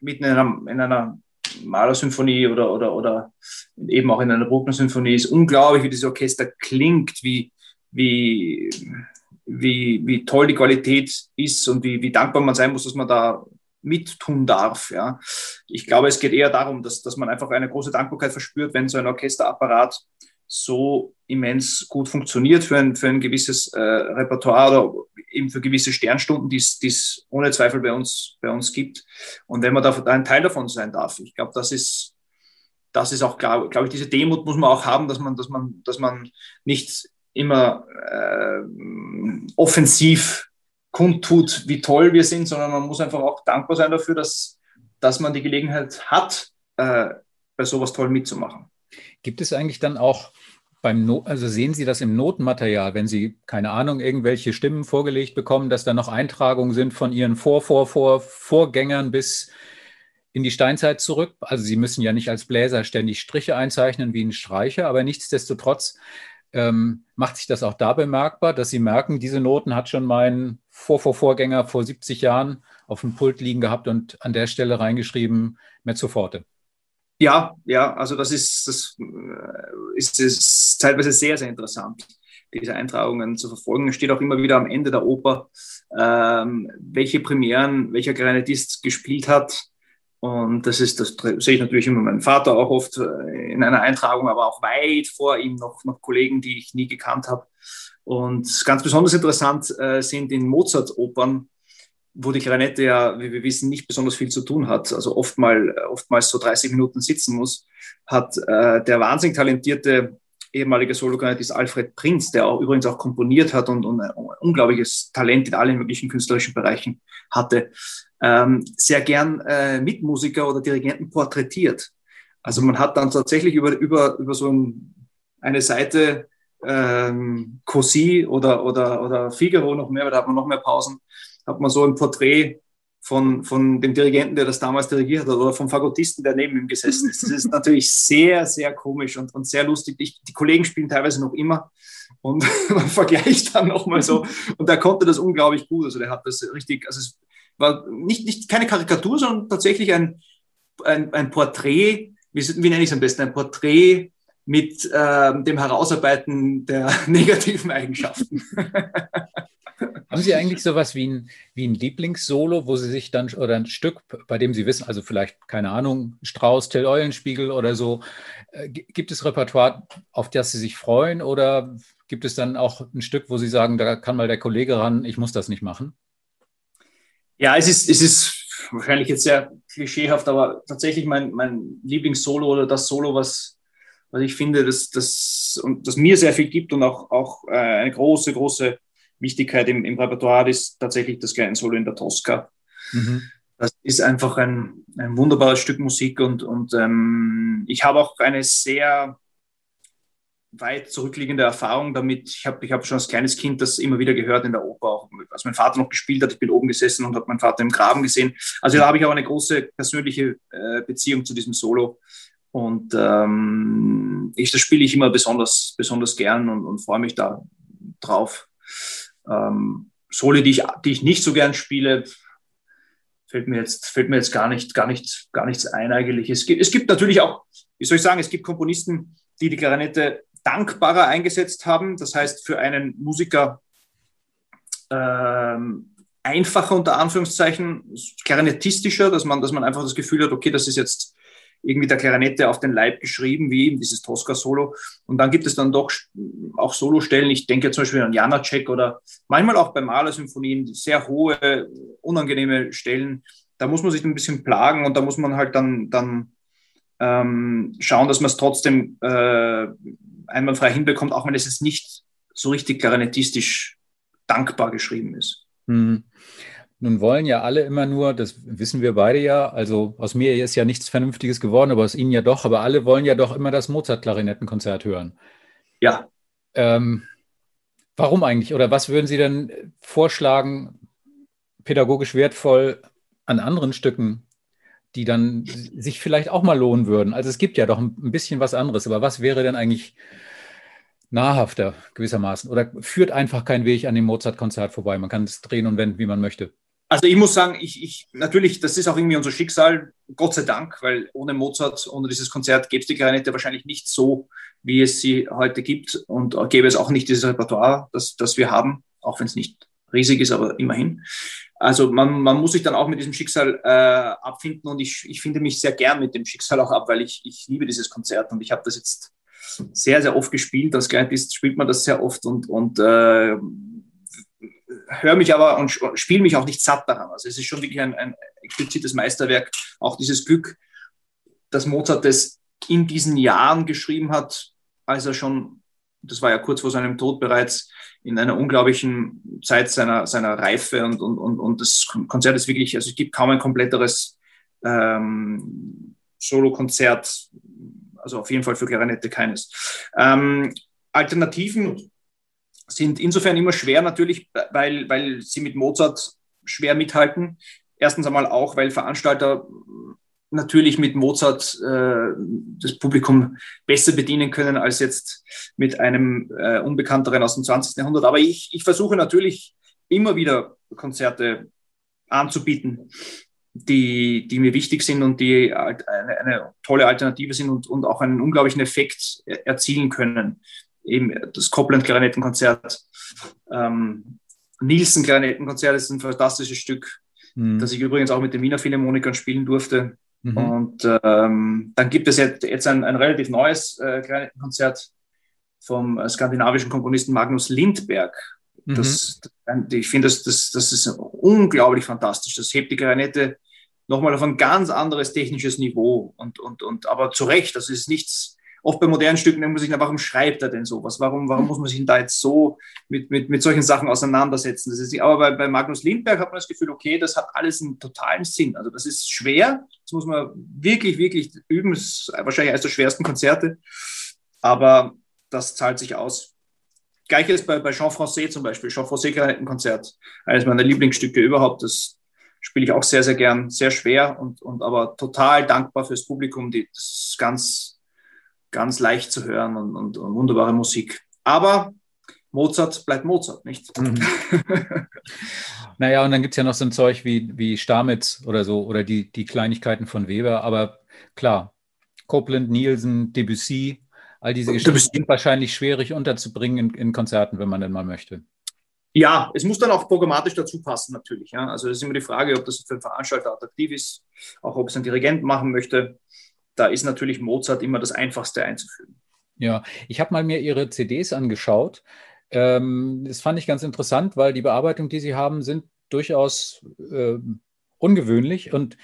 mitten in einer, in einer Malersymphonie oder, oder, oder eben auch in einer Bruckner-Symphonie ist unglaublich, wie dieses Orchester klingt, wie, wie, wie, wie toll die Qualität ist und wie, wie dankbar man sein muss, dass man da mittun darf. Ja. Ich glaube, es geht eher darum, dass, dass man einfach eine große Dankbarkeit verspürt, wenn so ein Orchesterapparat so immens gut funktioniert für ein, für ein gewisses äh, Repertoire oder eben für gewisse Sternstunden, die es ohne Zweifel bei uns, bei uns gibt. Und wenn man da ein Teil davon sein darf, ich glaube, das ist, das ist auch, glaube glaub ich, diese Demut muss man auch haben, dass man, dass man, dass man nicht immer äh, offensiv kundtut, wie toll wir sind, sondern man muss einfach auch dankbar sein dafür, dass, dass man die Gelegenheit hat, äh, bei sowas toll mitzumachen. Gibt es eigentlich dann auch beim no also sehen Sie das im Notenmaterial, wenn Sie, keine Ahnung, irgendwelche Stimmen vorgelegt bekommen, dass da noch Eintragungen sind von Ihren Vor, Vor, Vor, Vorgängern bis in die Steinzeit zurück? Also Sie müssen ja nicht als Bläser ständig Striche einzeichnen wie ein Streicher, aber nichtsdestotrotz ähm, macht sich das auch da bemerkbar, dass Sie merken, diese Noten hat schon mein Vor, Vor, Vorgänger vor 70 Jahren auf dem Pult liegen gehabt und an der Stelle reingeschrieben, Mezzo forte. Ja, ja, also das ist, das äh, ist, ist teilweise sehr, sehr interessant, diese Eintragungen zu verfolgen. Es steht auch immer wieder am Ende der Oper, ähm, welche Premieren welcher Klarinettist gespielt hat. Und das ist, das sehe ich natürlich immer meinen Vater auch oft äh, in einer Eintragung, aber auch weit vor ihm noch, noch Kollegen, die ich nie gekannt habe. Und ganz besonders interessant äh, sind in Mozart-Opern wo die Klarinette ja, wie wir wissen, nicht besonders viel zu tun hat, also oftmal, oftmals so 30 Minuten sitzen muss, hat äh, der wahnsinnig talentierte ehemalige Soloklarinettist Alfred Prinz, der auch übrigens auch komponiert hat und, und ein unglaubliches Talent in allen möglichen künstlerischen Bereichen hatte, ähm, sehr gern äh, Mitmusiker oder Dirigenten porträtiert. Also man hat dann tatsächlich über, über, über so ein, eine Seite ähm, Cosi oder, oder, oder Figaro noch mehr, weil da hat man noch mehr Pausen, hat man so ein Porträt von, von dem Dirigenten, der das damals dirigiert hat, oder vom Fagottisten, der neben ihm gesessen ist. Das ist natürlich sehr, sehr komisch und, und sehr lustig. Ich, die Kollegen spielen teilweise noch immer und man vergleicht dann nochmal so. Und er konnte das unglaublich gut. Also der hat das richtig, also es war nicht, nicht keine Karikatur, sondern tatsächlich ein, ein, ein Porträt, wie, wie nenne ich es am besten, ein Porträt mit äh, dem Herausarbeiten der negativen Eigenschaften. Haben Sie eigentlich sowas wie ein, wie ein Lieblingssolo, wo Sie sich dann, oder ein Stück, bei dem Sie wissen, also vielleicht, keine Ahnung, Strauß, Till Eulenspiegel oder so, äh, gibt es Repertoire, auf das Sie sich freuen oder gibt es dann auch ein Stück, wo Sie sagen, da kann mal der Kollege ran, ich muss das nicht machen? Ja, es ist, es ist wahrscheinlich jetzt sehr klischeehaft, aber tatsächlich mein, mein Lieblingssolo oder das Solo, was, was ich finde, dass das, und das mir sehr viel gibt und auch, auch äh, eine große, große Wichtigkeit im, im Repertoire ist tatsächlich das kleine Solo in der Tosca. Mhm. Das ist einfach ein, ein wunderbares Stück Musik und, und ähm, ich habe auch eine sehr weit zurückliegende Erfahrung damit. Ich habe ich hab schon als kleines Kind das immer wieder gehört in der Oper, auch als mein Vater noch gespielt hat. Ich bin oben gesessen und habe meinen Vater im Graben gesehen. Also da habe ich auch eine große persönliche äh, Beziehung zu diesem Solo. Und ähm, ich, das spiele ich immer besonders, besonders gern und, und freue mich da drauf. Ähm, Soli, die ich, die ich nicht so gern spiele, fällt mir jetzt, fällt mir jetzt gar nicht, gar nicht, gar nichts ein eigentlich. Es gibt, es gibt natürlich auch, wie soll ich sagen, es gibt Komponisten, die die Klarinette dankbarer eingesetzt haben. Das heißt, für einen Musiker ähm, einfacher unter Anführungszeichen, klarinettistischer, dass man, dass man einfach das Gefühl hat, okay, das ist jetzt irgendwie der Klarinette auf den Leib geschrieben, wie eben dieses Tosca-Solo. Und dann gibt es dann doch auch Solostellen. Ich denke zum Beispiel an Janacek oder manchmal auch bei Maler-Symphonien, sehr hohe, unangenehme Stellen. Da muss man sich ein bisschen plagen und da muss man halt dann, dann ähm, schauen, dass man es trotzdem äh, einwandfrei hinbekommt, auch wenn es jetzt nicht so richtig klarinettistisch dankbar geschrieben ist. Hm. Nun wollen ja alle immer nur, das wissen wir beide ja, also aus mir ist ja nichts Vernünftiges geworden, aber aus Ihnen ja doch, aber alle wollen ja doch immer das Mozart-Klarinettenkonzert hören. Ja. Ähm, warum eigentlich? Oder was würden Sie denn vorschlagen, pädagogisch wertvoll an anderen Stücken, die dann sich vielleicht auch mal lohnen würden? Also es gibt ja doch ein bisschen was anderes, aber was wäre denn eigentlich nahrhafter gewissermaßen? Oder führt einfach kein Weg an dem Mozart-Konzert vorbei? Man kann es drehen und wenden, wie man möchte. Also ich muss sagen, ich, ich, natürlich, das ist auch irgendwie unser Schicksal, Gott sei Dank, weil ohne Mozart, ohne dieses Konzert gäbe es die Klarinette wahrscheinlich nicht so, wie es sie heute gibt und gäbe es auch nicht dieses Repertoire, das, das wir haben, auch wenn es nicht riesig ist, aber immerhin. Also man, man muss sich dann auch mit diesem Schicksal äh, abfinden und ich, ich finde mich sehr gern mit dem Schicksal auch ab, weil ich, ich liebe dieses Konzert und ich habe das jetzt sehr, sehr oft gespielt. Als Kleinist spielt man das sehr oft und, und äh, höre mich aber und spiele mich auch nicht satt daran. Also es ist schon wirklich ein, ein explizites Meisterwerk. Auch dieses Glück, dass Mozart das in diesen Jahren geschrieben hat, als er schon, das war ja kurz vor seinem Tod bereits, in einer unglaublichen Zeit seiner, seiner Reife und, und, und, und das Konzert ist wirklich, also es gibt kaum ein kompletteres ähm, Solo-Konzert, also auf jeden Fall für Klarinette keines. Ähm, Alternativen sind insofern immer schwer natürlich, weil, weil sie mit Mozart schwer mithalten. Erstens einmal auch, weil Veranstalter natürlich mit Mozart äh, das Publikum besser bedienen können als jetzt mit einem äh, Unbekannteren aus dem 20. Jahrhundert. Aber ich, ich versuche natürlich immer wieder Konzerte anzubieten, die, die mir wichtig sind und die eine, eine tolle Alternative sind und, und auch einen unglaublichen Effekt erzielen können eben das Copland-Klarinettenkonzert. Ähm, Nielsen-Klarinettenkonzert ist ein fantastisches Stück, mhm. das ich übrigens auch mit den Wiener Philharmonikern spielen durfte. Mhm. Und ähm, dann gibt es jetzt, jetzt ein, ein relativ neues äh, Klarinettenkonzert vom äh, skandinavischen Komponisten Magnus Lindberg. Mhm. Das, ich finde, das, das, das ist unglaublich fantastisch. Das hebt die Klarinette nochmal auf ein ganz anderes technisches Niveau. Und, und, und, aber zu Recht, das ist nichts, oft bei modernen Stücken denkt man sich, warum schreibt er denn sowas? Warum, warum muss man sich da jetzt so mit, mit, mit solchen Sachen auseinandersetzen? Das ist, aber bei, bei Magnus Lindberg hat man das Gefühl, okay, das hat alles einen totalen Sinn. Also das ist schwer, das muss man wirklich, wirklich üben. Das ist wahrscheinlich eines der schwersten Konzerte, aber das zahlt sich aus. Gleiches bei, bei Jean Francais zum Beispiel. Jean Francais Konzert, eines meiner Lieblingsstücke überhaupt. Das spiele ich auch sehr, sehr gern. Sehr schwer und, und aber total dankbar fürs Publikum. Die, das ist ganz, ganz leicht zu hören und, und, und wunderbare Musik. Aber Mozart bleibt Mozart, nicht? Mhm. naja, und dann gibt es ja noch so ein Zeug wie, wie Stamitz oder so oder die, die Kleinigkeiten von Weber. Aber klar, Copland, Nielsen, Debussy, all diese Geschichten sind wahrscheinlich schwierig unterzubringen in, in Konzerten, wenn man denn mal möchte. Ja, es muss dann auch programmatisch dazu passen, natürlich. Ja. Also es ist immer die Frage, ob das für einen Veranstalter attraktiv ist, auch ob es ein Dirigent machen möchte. Da ist natürlich Mozart immer das Einfachste einzufügen. Ja, ich habe mal mir Ihre CDs angeschaut. Ähm, das fand ich ganz interessant, weil die Bearbeitung, die Sie haben, sind durchaus äh, ungewöhnlich. Und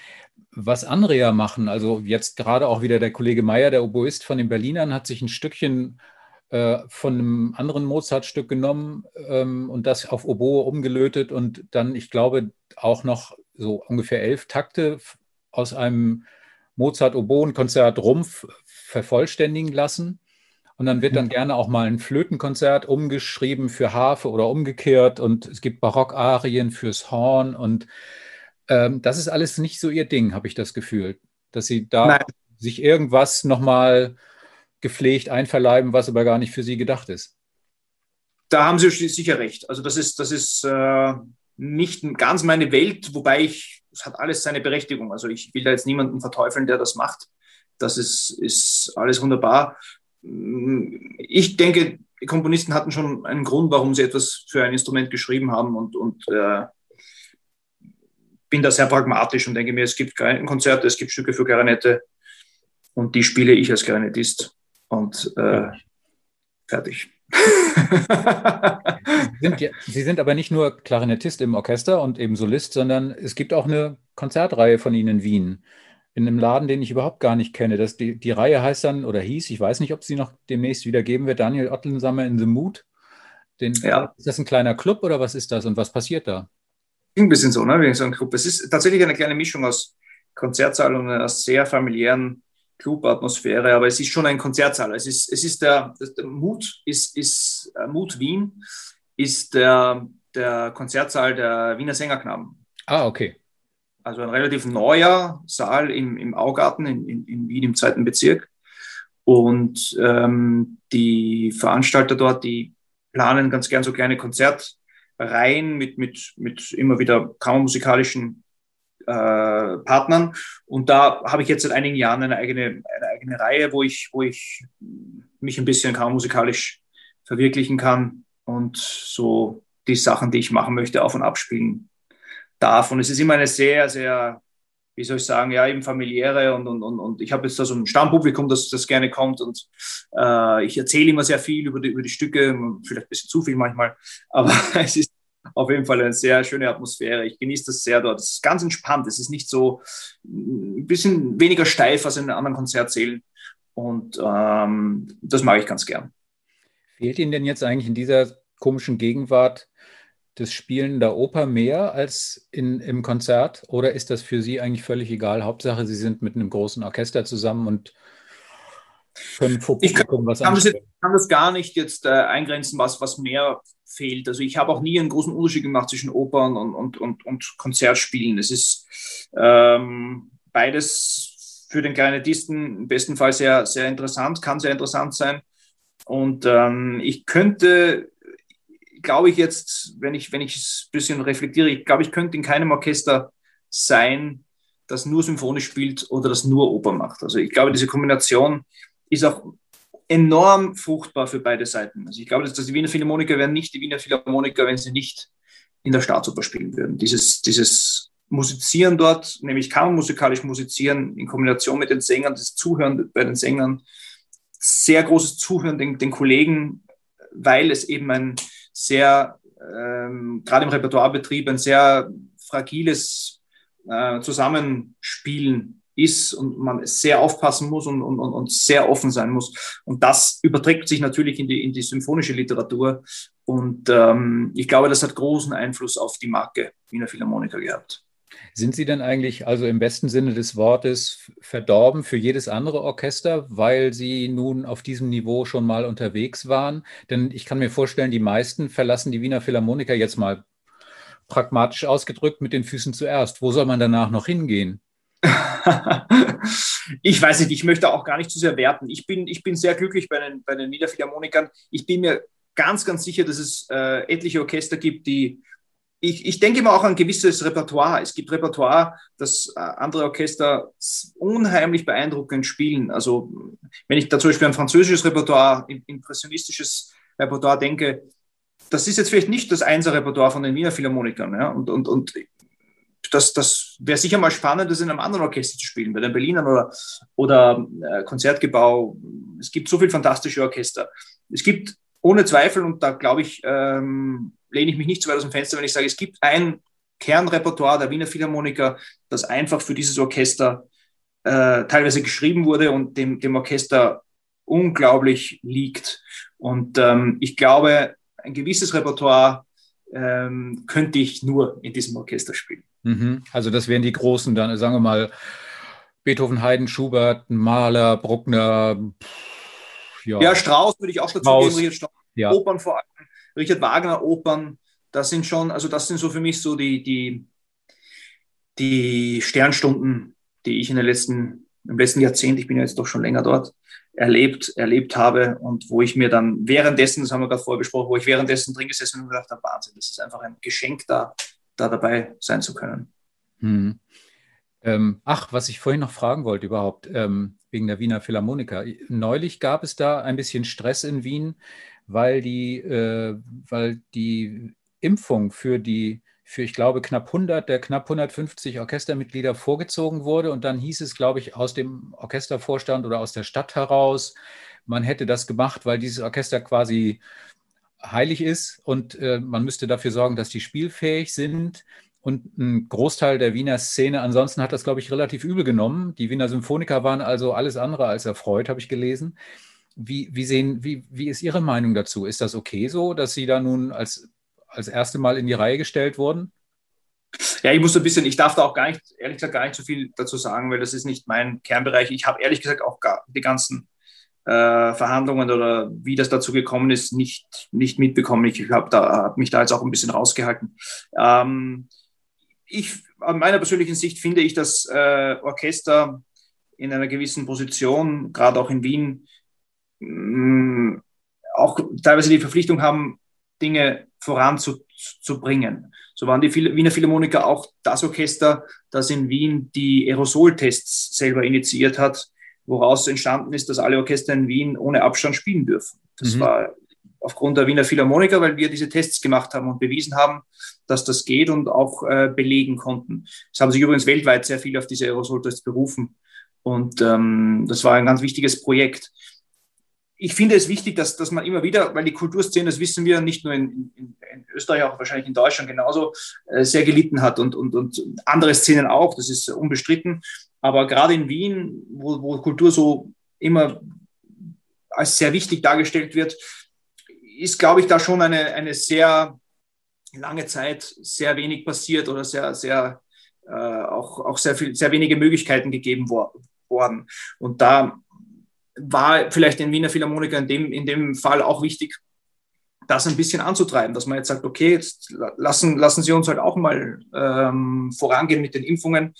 was andere machen, also jetzt gerade auch wieder der Kollege Meyer, der Oboist von den Berlinern, hat sich ein Stückchen äh, von einem anderen Mozart-Stück genommen ähm, und das auf Oboe umgelötet und dann, ich glaube, auch noch so ungefähr elf Takte aus einem Mozart-Oboen-Konzert Rumpf vervollständigen lassen. Und dann wird dann mhm. gerne auch mal ein Flötenkonzert umgeschrieben für Harfe oder umgekehrt. Und es gibt Barockarien fürs Horn. Und ähm, das ist alles nicht so ihr Ding, habe ich das Gefühl. Dass sie da Nein. sich irgendwas nochmal gepflegt einverleiben, was aber gar nicht für sie gedacht ist. Da haben Sie sicher recht. Also das ist, das ist äh, nicht ganz meine Welt, wobei ich, es hat alles seine Berechtigung. Also ich will da jetzt niemanden verteufeln, der das macht. Das ist, ist alles wunderbar. Ich denke, die Komponisten hatten schon einen Grund, warum sie etwas für ein Instrument geschrieben haben und, und äh, bin da sehr pragmatisch und denke mir, es gibt Konzerte, es gibt Stücke für Klarinette und die spiele ich als Klarinettist und äh, fertig. Sie sind, Sie sind aber nicht nur Klarinettist im Orchester und eben Solist, sondern es gibt auch eine Konzertreihe von Ihnen in Wien in einem Laden, den ich überhaupt gar nicht kenne. Das, die, die Reihe heißt dann oder hieß, ich weiß nicht, ob sie noch demnächst wieder geben wird, Daniel Ottensammer in the Mood. Den, ja. Ist das ein kleiner Club oder was ist das und was passiert da? Ein bisschen so, ne? Wie so ein Club. Es ist tatsächlich eine kleine Mischung aus Konzertsaal und einer sehr familiären Club-Atmosphäre, aber es ist schon ein Konzertsaal. Es ist, es ist der, der Mut, ist, ist uh, Mut Wien, ist der, der Konzertsaal der Wiener Sängerknaben. Ah, okay also ein relativ neuer Saal im, im Augarten in, in, in Wien im zweiten Bezirk. Und ähm, die Veranstalter dort, die planen ganz gern so kleine Konzertreihen mit, mit, mit immer wieder kammermusikalischen äh, Partnern. Und da habe ich jetzt seit einigen Jahren eine eigene, eine eigene Reihe, wo ich, wo ich mich ein bisschen kammermusikalisch verwirklichen kann und so die Sachen, die ich machen möchte, auf und abspielen darf. Und es ist immer eine sehr, sehr, wie soll ich sagen, ja, eben familiäre und, und, und, und ich habe jetzt da so ein Stammpublikum, das, das gerne kommt und äh, ich erzähle immer sehr viel über die, über die Stücke, vielleicht ein bisschen zu viel manchmal, aber es ist auf jeden Fall eine sehr schöne Atmosphäre. Ich genieße das sehr dort. Es ist ganz entspannt. Es ist nicht so ein bisschen weniger steif als in anderen Konzertsälen. Und ähm, das mag ich ganz gern. Fehlt Ihnen denn jetzt eigentlich in dieser komischen Gegenwart das Spielen der Oper mehr als in, im Konzert? Oder ist das für Sie eigentlich völlig egal? Hauptsache, Sie sind mit einem großen Orchester zusammen und können vor ich kann, was kann das, jetzt, kann das gar nicht jetzt äh, eingrenzen, was, was mehr fehlt. Also ich habe auch nie einen großen Unterschied gemacht zwischen Opern und, und, und, und Konzertspielen. Es ist ähm, beides für den Klarinettisten im besten Fall sehr, sehr interessant, kann sehr interessant sein. Und ähm, ich könnte glaube ich jetzt, wenn ich wenn ich es ein bisschen reflektiere, ich glaube, ich könnte in keinem Orchester sein, das nur symphonisch spielt oder das nur Oper macht. Also ich glaube, diese Kombination ist auch enorm fruchtbar für beide Seiten. Also ich glaube, dass die Wiener Philharmoniker wären nicht die Wiener Philharmoniker, wenn sie nicht in der Staatsoper spielen würden. Dieses, dieses Musizieren dort, nämlich kammermusikalisch musizieren in Kombination mit den Sängern, das Zuhören bei den Sängern, sehr großes Zuhören den, den Kollegen, weil es eben ein, sehr, ähm, gerade im Repertoirebetrieb, ein sehr fragiles äh, Zusammenspielen ist und man sehr aufpassen muss und, und, und sehr offen sein muss. Und das überträgt sich natürlich in die, in die symphonische Literatur. Und ähm, ich glaube, das hat großen Einfluss auf die Marke Wiener Philharmoniker gehabt. Sind Sie denn eigentlich also im besten Sinne des Wortes verdorben für jedes andere Orchester, weil Sie nun auf diesem Niveau schon mal unterwegs waren? Denn ich kann mir vorstellen, die meisten verlassen die Wiener Philharmoniker jetzt mal pragmatisch ausgedrückt mit den Füßen zuerst. Wo soll man danach noch hingehen? ich weiß nicht, ich möchte auch gar nicht zu sehr werten. Ich bin, ich bin sehr glücklich bei den, bei den Wiener Philharmonikern. Ich bin mir ganz, ganz sicher, dass es äh, etliche Orchester gibt, die ich, ich denke immer auch an ein gewisses Repertoire. Es gibt Repertoire, das äh, andere Orchester unheimlich beeindruckend spielen. Also wenn ich da zum Beispiel an französisches Repertoire, impressionistisches Repertoire denke, das ist jetzt vielleicht nicht das Einser-Repertoire von den Wiener Philharmonikern. Ja? Und, und, und das, das wäre sicher mal spannend, das in einem anderen Orchester zu spielen, bei den Berlinern oder, oder äh, Konzertgebau. Es gibt so viele fantastische Orchester. Es gibt ohne Zweifel, und da glaube ich, ähm, lehne ich mich nicht zu weit aus dem Fenster, wenn ich sage, es gibt ein Kernrepertoire der Wiener Philharmoniker, das einfach für dieses Orchester äh, teilweise geschrieben wurde und dem, dem Orchester unglaublich liegt. Und ähm, ich glaube, ein gewisses Repertoire ähm, könnte ich nur in diesem Orchester spielen. Mhm. Also das wären die großen dann, sagen wir mal, Beethoven, Haydn, Schubert, Mahler, Bruckner. Ja. ja, Strauss würde ich auch dazu geben, Richard Strauss, ja. Opern vor allem, Richard Wagner Opern, das sind schon, also das sind so für mich so die, die, die Sternstunden, die ich in den letzten, im letzten Jahrzehnt, ich bin ja jetzt doch schon länger dort, erlebt, erlebt habe und wo ich mir dann währenddessen, das haben wir gerade vorher besprochen, wo ich währenddessen drin gesessen und gedacht habe, Wahnsinn, das ist einfach ein Geschenk da, da dabei sein zu können. Hm. Ähm, ach, was ich vorhin noch fragen wollte überhaupt, ähm, wegen der Wiener Philharmoniker. Neulich gab es da ein bisschen Stress in Wien, weil die, äh, weil die Impfung für die für, ich glaube, knapp 100 der knapp 150 Orchestermitglieder vorgezogen wurde. Und dann hieß es, glaube ich, aus dem Orchestervorstand oder aus der Stadt heraus, man hätte das gemacht, weil dieses Orchester quasi heilig ist und äh, man müsste dafür sorgen, dass die spielfähig sind. Und ein Großteil der Wiener Szene ansonsten hat das, glaube ich, relativ übel genommen. Die Wiener Symphoniker waren also alles andere als erfreut, habe ich gelesen. Wie, wie, sehen, wie, wie ist Ihre Meinung dazu? Ist das okay so, dass Sie da nun als als erste Mal in die Reihe gestellt wurden? Ja, ich muss ein bisschen, ich darf da auch gar nicht, ehrlich gesagt, gar nicht so viel dazu sagen, weil das ist nicht mein Kernbereich. Ich habe ehrlich gesagt auch gar die ganzen äh, Verhandlungen oder wie das dazu gekommen ist, nicht, nicht mitbekommen. Ich habe hab mich da jetzt auch ein bisschen rausgehalten. Ähm, ich, an meiner persönlichen Sicht finde ich, dass äh, Orchester in einer gewissen Position, gerade auch in Wien, mh, mm, auch teilweise die Verpflichtung haben, Dinge voranzubringen. So waren die Wiener Philharmoniker auch das Orchester, das in Wien die Aerosoltests selber initiiert hat, woraus entstanden ist, dass alle Orchester in Wien ohne Abstand spielen dürfen. Das mhm. war aufgrund der Wiener Philharmoniker, weil wir diese Tests gemacht haben und bewiesen haben, dass das geht und auch äh, belegen konnten. Es haben sich übrigens weltweit sehr viel auf diese Aerosoltests berufen. Und ähm, das war ein ganz wichtiges Projekt ich finde es wichtig, dass, dass man immer wieder, weil die Kulturszene, das wissen wir, nicht nur in, in, in Österreich, auch wahrscheinlich in Deutschland genauso, äh, sehr gelitten hat und, und, und andere Szenen auch, das ist unbestritten. Aber gerade in Wien, wo, wo Kultur so immer als sehr wichtig dargestellt wird, ist, glaube ich, da schon eine, eine sehr lange Zeit sehr wenig passiert oder sehr, sehr, äh, auch, auch sehr, viel, sehr wenige Möglichkeiten gegeben wor worden. Und da war vielleicht den Wiener Philharmoniker in dem, in dem Fall auch wichtig, das ein bisschen anzutreiben, dass man jetzt sagt, okay, jetzt lassen, lassen Sie uns halt auch mal ähm, vorangehen mit den Impfungen,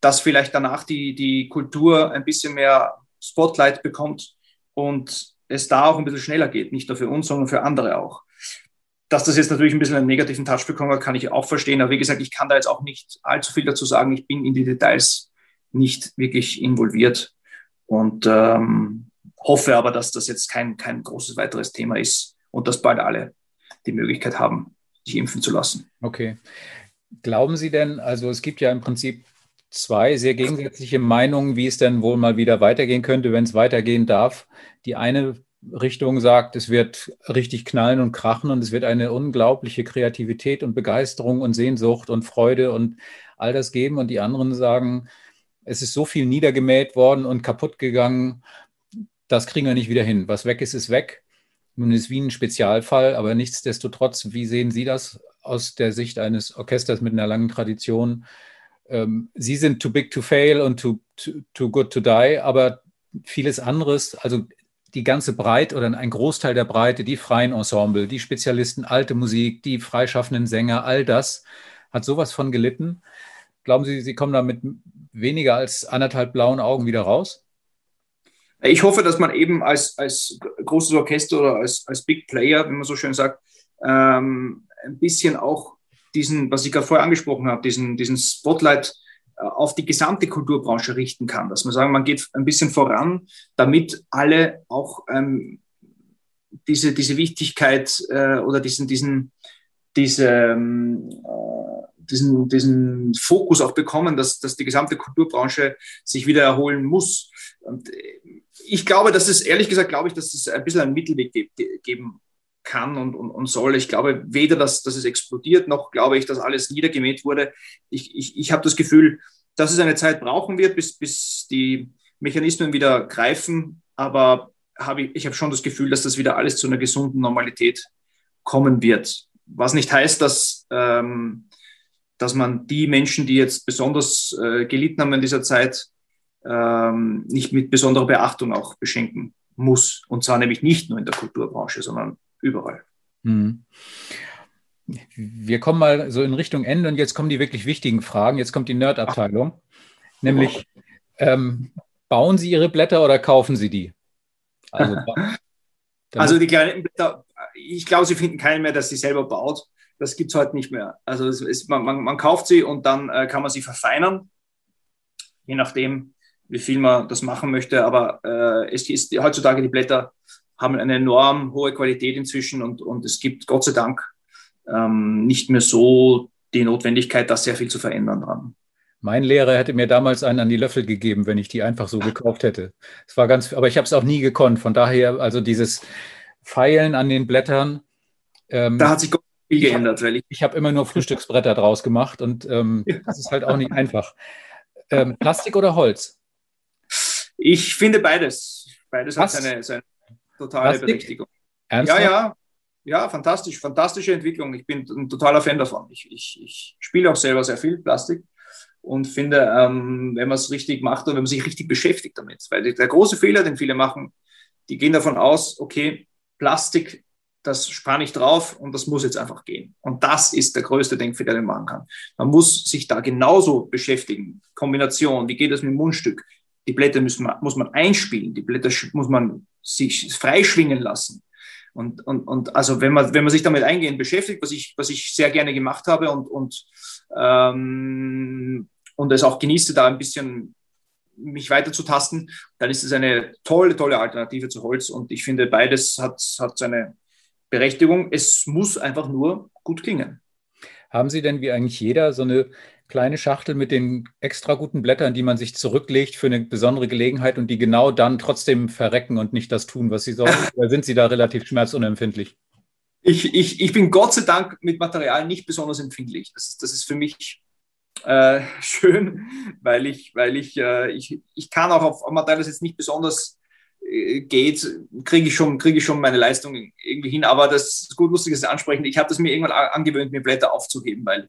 dass vielleicht danach die, die Kultur ein bisschen mehr Spotlight bekommt und es da auch ein bisschen schneller geht, nicht nur für uns, sondern für andere auch. Dass das jetzt natürlich ein bisschen einen negativen Touch bekommen hat, kann ich auch verstehen. Aber wie gesagt, ich kann da jetzt auch nicht allzu viel dazu sagen. Ich bin in die Details nicht wirklich involviert. Und ähm, hoffe aber, dass das jetzt kein, kein großes weiteres Thema ist und dass bald alle die Möglichkeit haben, sich impfen zu lassen. Okay. Glauben Sie denn, also es gibt ja im Prinzip zwei sehr gegensätzliche Meinungen, wie es denn wohl mal wieder weitergehen könnte, wenn es weitergehen darf. Die eine Richtung sagt, es wird richtig knallen und krachen und es wird eine unglaubliche Kreativität und Begeisterung und Sehnsucht und Freude und all das geben. Und die anderen sagen, es ist so viel niedergemäht worden und kaputt gegangen, das kriegen wir nicht wieder hin. Was weg ist, ist weg. Nun ist Wien ein Spezialfall, aber nichtsdestotrotz, wie sehen Sie das aus der Sicht eines Orchesters mit einer langen Tradition? Ähm, Sie sind too big to fail und too, too, too good to die, aber vieles anderes, also die ganze Breite oder ein Großteil der Breite, die freien Ensemble, die Spezialisten, alte Musik, die freischaffenden Sänger, all das hat sowas von gelitten. Glauben Sie, Sie kommen da mit weniger als anderthalb blauen Augen wieder raus? Ich hoffe, dass man eben als, als großes Orchester oder als, als Big Player, wie man so schön sagt, ähm, ein bisschen auch diesen, was ich gerade vorher angesprochen habe, diesen, diesen Spotlight äh, auf die gesamte Kulturbranche richten kann. Dass man sagen, man geht ein bisschen voran, damit alle auch ähm, diese, diese Wichtigkeit äh, oder diesen, diesen, diese, ähm, äh, diesen, diesen Fokus auch bekommen, dass, dass die gesamte Kulturbranche sich wieder erholen muss. Und ich glaube, dass es, ehrlich gesagt, glaube ich, dass es ein bisschen einen Mittelweg ge geben kann und, und, und, soll. Ich glaube weder, dass, dass es explodiert, noch glaube ich, dass alles niedergemäht wurde. Ich, ich, ich habe das Gefühl, dass es eine Zeit brauchen wird, bis, bis die Mechanismen wieder greifen. Aber habe ich, ich habe schon das Gefühl, dass das wieder alles zu einer gesunden Normalität kommen wird. Was nicht heißt, dass, ähm, dass man die Menschen, die jetzt besonders äh, gelitten haben in dieser Zeit, ähm, nicht mit besonderer Beachtung auch beschenken muss. Und zwar nämlich nicht nur in der Kulturbranche, sondern überall. Mhm. Wir kommen mal so in Richtung Ende und jetzt kommen die wirklich wichtigen Fragen. Jetzt kommt die Nerd-Abteilung. Nämlich, ähm, bauen Sie Ihre Blätter oder kaufen Sie die? Also, also die kleinen Blätter, ich glaube, Sie finden keinen mehr, der sie selber baut. Das gibt es heute nicht mehr. Also ist, man, man, man, kauft sie und dann äh, kann man sie verfeinern, je nachdem, wie viel man das machen möchte. Aber äh, es ist heutzutage die Blätter haben eine enorm hohe Qualität inzwischen und, und es gibt Gott sei Dank ähm, nicht mehr so die Notwendigkeit, da sehr viel zu verändern dran. Mein Lehrer hätte mir damals einen an die Löffel gegeben, wenn ich die einfach so gekauft hätte. Es war ganz, aber ich habe es auch nie gekonnt. Von daher, also dieses Feilen an den Blättern. Ähm, da hat sich viel geändert, weil ich. Ich habe immer nur Frühstücksbretter draus gemacht und ähm, das ist halt auch nicht einfach. Ähm, Plastik oder Holz? Ich finde beides. Beides Was? hat seine, seine totale Plastik? Berechtigung. Ernsthaft? Ja, ja, ja, fantastisch, fantastische Entwicklung. Ich bin ein totaler Fan davon. Ich, ich, ich spiele auch selber sehr viel Plastik und finde, ähm, wenn man es richtig macht und wenn man sich richtig beschäftigt damit, weil der große Fehler, den viele machen, die gehen davon aus, okay, Plastik, das spare ich drauf und das muss jetzt einfach gehen. Und das ist der größte Denkfehler, den man machen kann. Man muss sich da genauso beschäftigen. Kombination, wie geht das mit dem Mundstück? Die Blätter müssen man, muss man einspielen, die Blätter muss man sich freischwingen lassen. Und, und, und also wenn man, wenn man sich damit eingehend beschäftigt, was ich, was ich sehr gerne gemacht habe und, und, ähm, und es auch genieße, da ein bisschen mich weiter zu tasten, dann ist es eine tolle, tolle Alternative zu Holz. Und ich finde, beides hat, hat seine Berechtigung. Es muss einfach nur gut klingen. Haben Sie denn wie eigentlich jeder so eine kleine Schachtel mit den extra guten Blättern, die man sich zurücklegt für eine besondere Gelegenheit und die genau dann trotzdem verrecken und nicht das tun, was sie sollen? Oder sind Sie da relativ schmerzunempfindlich? Ich, ich, ich bin Gott sei Dank mit Material nicht besonders empfindlich. Das ist, das ist für mich äh, schön, weil ich, weil ich, äh, ich, ich kann auch auf Material, das jetzt nicht besonders geht, kriege ich, schon, krieg ich schon meine Leistung irgendwie hin. Aber das ist gut lustig, Sie ansprechen. Ich habe das mir irgendwann angewöhnt, mir Blätter aufzuheben, weil,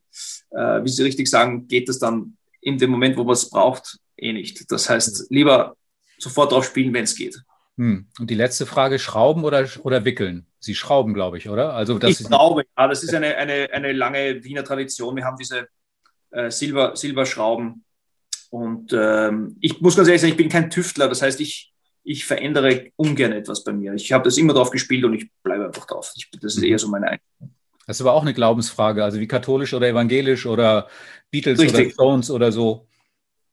äh, wie Sie richtig sagen, geht das dann in dem Moment, wo man es braucht, eh nicht. Das heißt, lieber sofort drauf spielen, wenn es geht. Hm. Und die letzte Frage, Schrauben oder, oder wickeln? Sie schrauben, glaube ich, oder? Also das ich glaube, ja, das ist eine, eine, eine lange Wiener Tradition. Wir haben diese äh, Silber, Silberschrauben. Und ähm, ich muss ganz ehrlich sagen, ich bin kein Tüftler. Das heißt, ich, ich verändere ungern etwas bei mir. Ich habe das immer drauf gespielt und ich bleibe einfach drauf. Ich, das ist eher so meine Einstellung. Das ist aber auch eine Glaubensfrage, also wie katholisch oder evangelisch oder Beatles richtig. oder Stones oder so.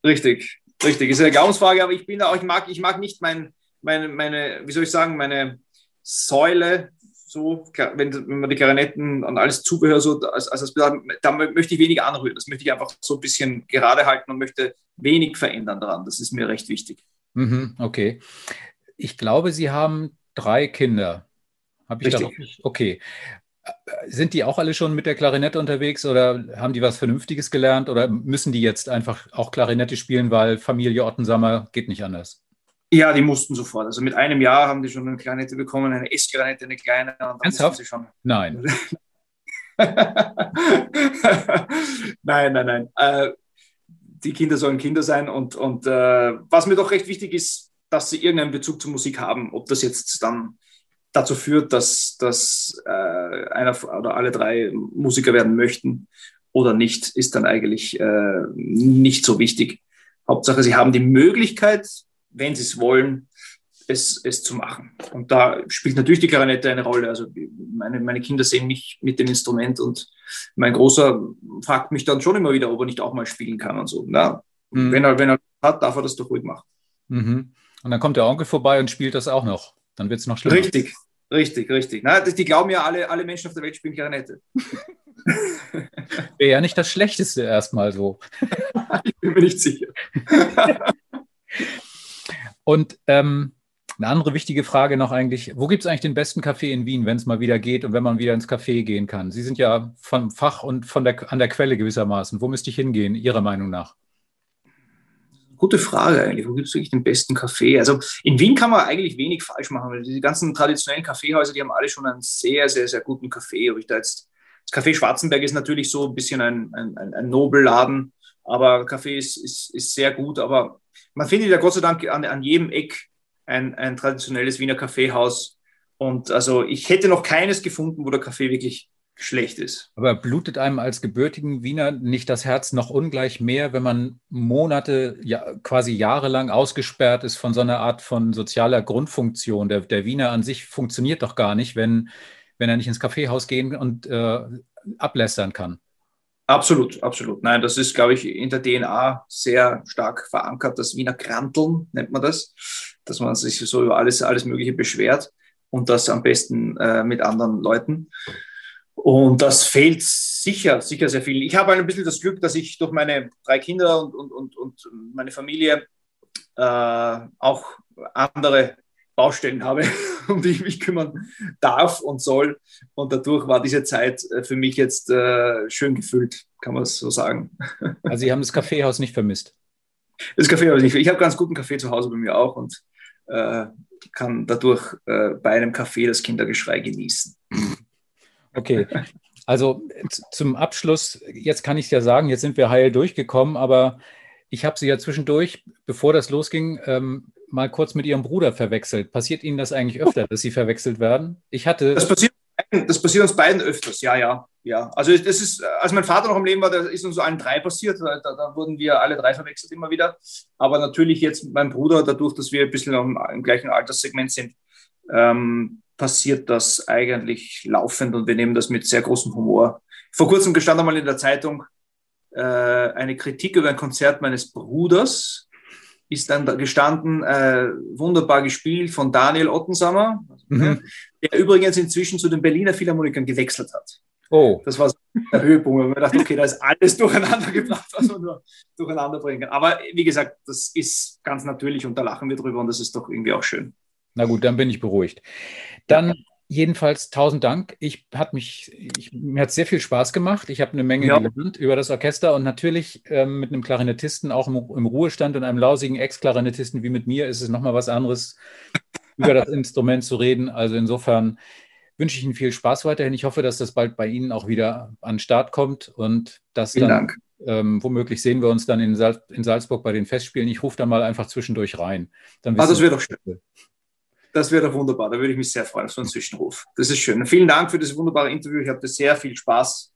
Richtig, richtig. Ist eine Glaubensfrage, aber ich bin da auch, ich mag, ich mag nicht mein, meine, meine, wie soll ich sagen, meine Säule, so, wenn, wenn man die Klarinetten und alles Zubehör so, als, als das, da möchte ich weniger anrühren. Das möchte ich einfach so ein bisschen gerade halten und möchte wenig verändern daran. Das ist mir recht wichtig. Mhm, okay. Ich glaube, Sie haben drei Kinder. Habe ich Richtig. da Okay. Sind die auch alle schon mit der Klarinette unterwegs oder haben die was Vernünftiges gelernt oder müssen die jetzt einfach auch Klarinette spielen, weil Familie Ottensammer geht nicht anders? Ja, die mussten sofort. Also mit einem Jahr haben die schon eine Klarinette bekommen, eine S-Klarinette, eine kleine. Ernsthaft? Sie schon nein. nein, nein, nein. Äh, die Kinder sollen Kinder sein. Und, und äh, was mir doch recht wichtig ist, dass sie irgendeinen Bezug zur Musik haben. Ob das jetzt dann dazu führt, dass, dass äh, einer oder alle drei Musiker werden möchten oder nicht, ist dann eigentlich äh, nicht so wichtig. Hauptsache, sie haben die Möglichkeit, wenn sie es wollen, es, es zu machen. Und da spielt natürlich die Klarinette eine Rolle. Also meine, meine Kinder sehen mich mit dem Instrument und mein Großer fragt mich dann schon immer wieder, ob er nicht auch mal spielen kann und so. Na, mhm. wenn, er, wenn er hat, darf er das doch ruhig machen. Mhm. Und dann kommt der Onkel vorbei und spielt das auch noch. Dann wird es noch schlimmer. Richtig, Richtig, richtig. Na, die glauben ja, alle, alle Menschen auf der Welt spielen Klarinette. Wäre ja nicht das Schlechteste erstmal so. ich bin mir nicht sicher. Und ähm, eine andere wichtige Frage noch eigentlich, wo gibt es eigentlich den besten Café in Wien, wenn es mal wieder geht und wenn man wieder ins Café gehen kann? Sie sind ja vom Fach und von der, an der Quelle gewissermaßen. Wo müsste ich hingehen, Ihrer Meinung nach? Gute Frage eigentlich. Wo gibt es wirklich den besten Kaffee? Also in Wien kann man eigentlich wenig falsch machen, weil die ganzen traditionellen Kaffeehäuser, die haben alle schon einen sehr, sehr, sehr guten Kaffee. Ob ich da jetzt, das Café Schwarzenberg ist natürlich so ein bisschen ein, ein, ein, ein Nobelladen, aber Kaffee ist, ist, ist sehr gut. Aber man findet ja Gott sei Dank an, an jedem Eck ein, ein traditionelles Wiener Kaffeehaus. Und also ich hätte noch keines gefunden, wo der Kaffee wirklich schlecht ist. Aber blutet einem als gebürtigen Wiener nicht das Herz noch ungleich mehr, wenn man Monate, ja, quasi jahrelang ausgesperrt ist von so einer Art von sozialer Grundfunktion? Der, der Wiener an sich funktioniert doch gar nicht, wenn, wenn er nicht ins Kaffeehaus gehen und äh, ablästern kann. Absolut, absolut. Nein, das ist, glaube ich, in der DNA sehr stark verankert. Das Wiener Kranteln nennt man das, dass man sich so über alles, alles Mögliche beschwert und das am besten äh, mit anderen Leuten. Und das fehlt sicher, sicher sehr viel. Ich habe ein bisschen das Glück, dass ich durch meine drei Kinder und, und, und, und meine Familie äh, auch andere Baustellen habe, um die ich mich kümmern darf und soll. Und dadurch war diese Zeit äh, für mich jetzt äh, schön gefüllt, kann man es so sagen. Also Sie haben das Kaffeehaus nicht vermisst? Das Kaffeehaus nicht. Ich habe ganz guten Kaffee zu Hause bei mir auch und kann dadurch äh, bei einem Kaffee das Kindergeschrei genießen. Okay. Also zum Abschluss, jetzt kann ich es ja sagen, jetzt sind wir heil durchgekommen, aber ich habe Sie ja zwischendurch, bevor das losging, ähm, mal kurz mit Ihrem Bruder verwechselt. Passiert Ihnen das eigentlich öfter, dass Sie verwechselt werden? Ich hatte. Das passiert, das passiert uns beiden öfters, ja, ja. ja. Also das ist, als mein Vater noch am Leben war, da ist uns allen drei passiert. Da, da, wurden wir alle drei verwechselt immer wieder. Aber natürlich jetzt meinem Bruder, dadurch, dass wir ein bisschen im, im gleichen Alterssegment sind, ähm, passiert das eigentlich laufend und wir nehmen das mit sehr großem Humor. Vor kurzem gestand einmal in der Zeitung äh, eine Kritik über ein Konzert meines Bruders, ist dann da gestanden, äh, wunderbar gespielt von Daniel Ottensammer, mhm. der übrigens inzwischen zu den Berliner Philharmonikern gewechselt hat. Oh. Das war so der Höhepunkt, weil man dachte, okay, da ist alles durcheinander gebracht, was man nur durcheinander bringen kann. Aber wie gesagt, das ist ganz natürlich und da lachen wir drüber und das ist doch irgendwie auch schön. Na gut, dann bin ich beruhigt. Dann jedenfalls tausend Dank. Ich hat mich, ich, mir hat sehr viel Spaß gemacht. Ich habe eine Menge ja. gelernt über das Orchester und natürlich ähm, mit einem Klarinettisten auch im, im, Ruhestand und einem lausigen Ex-Klarinettisten wie mit mir ist es nochmal was anderes, über das Instrument zu reden. Also insofern wünsche ich Ihnen viel Spaß weiterhin. Ich hoffe, dass das bald bei Ihnen auch wieder an den Start kommt und dass Vielen dann ähm, womöglich sehen wir uns dann in, Sal in, Salzburg bei den Festspielen. Ich rufe dann mal einfach zwischendurch rein. Dann ah, das wäre doch schön. Das wäre doch wunderbar. Da würde ich mich sehr freuen auf so einen Zwischenruf. Das ist schön. Vielen Dank für das wunderbare Interview. Ich hatte sehr viel Spaß.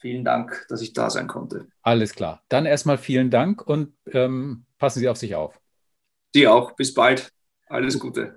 Vielen Dank, dass ich da sein konnte. Alles klar. Dann erstmal vielen Dank und ähm, passen Sie auf sich auf. Sie auch. Bis bald. Alles Gute.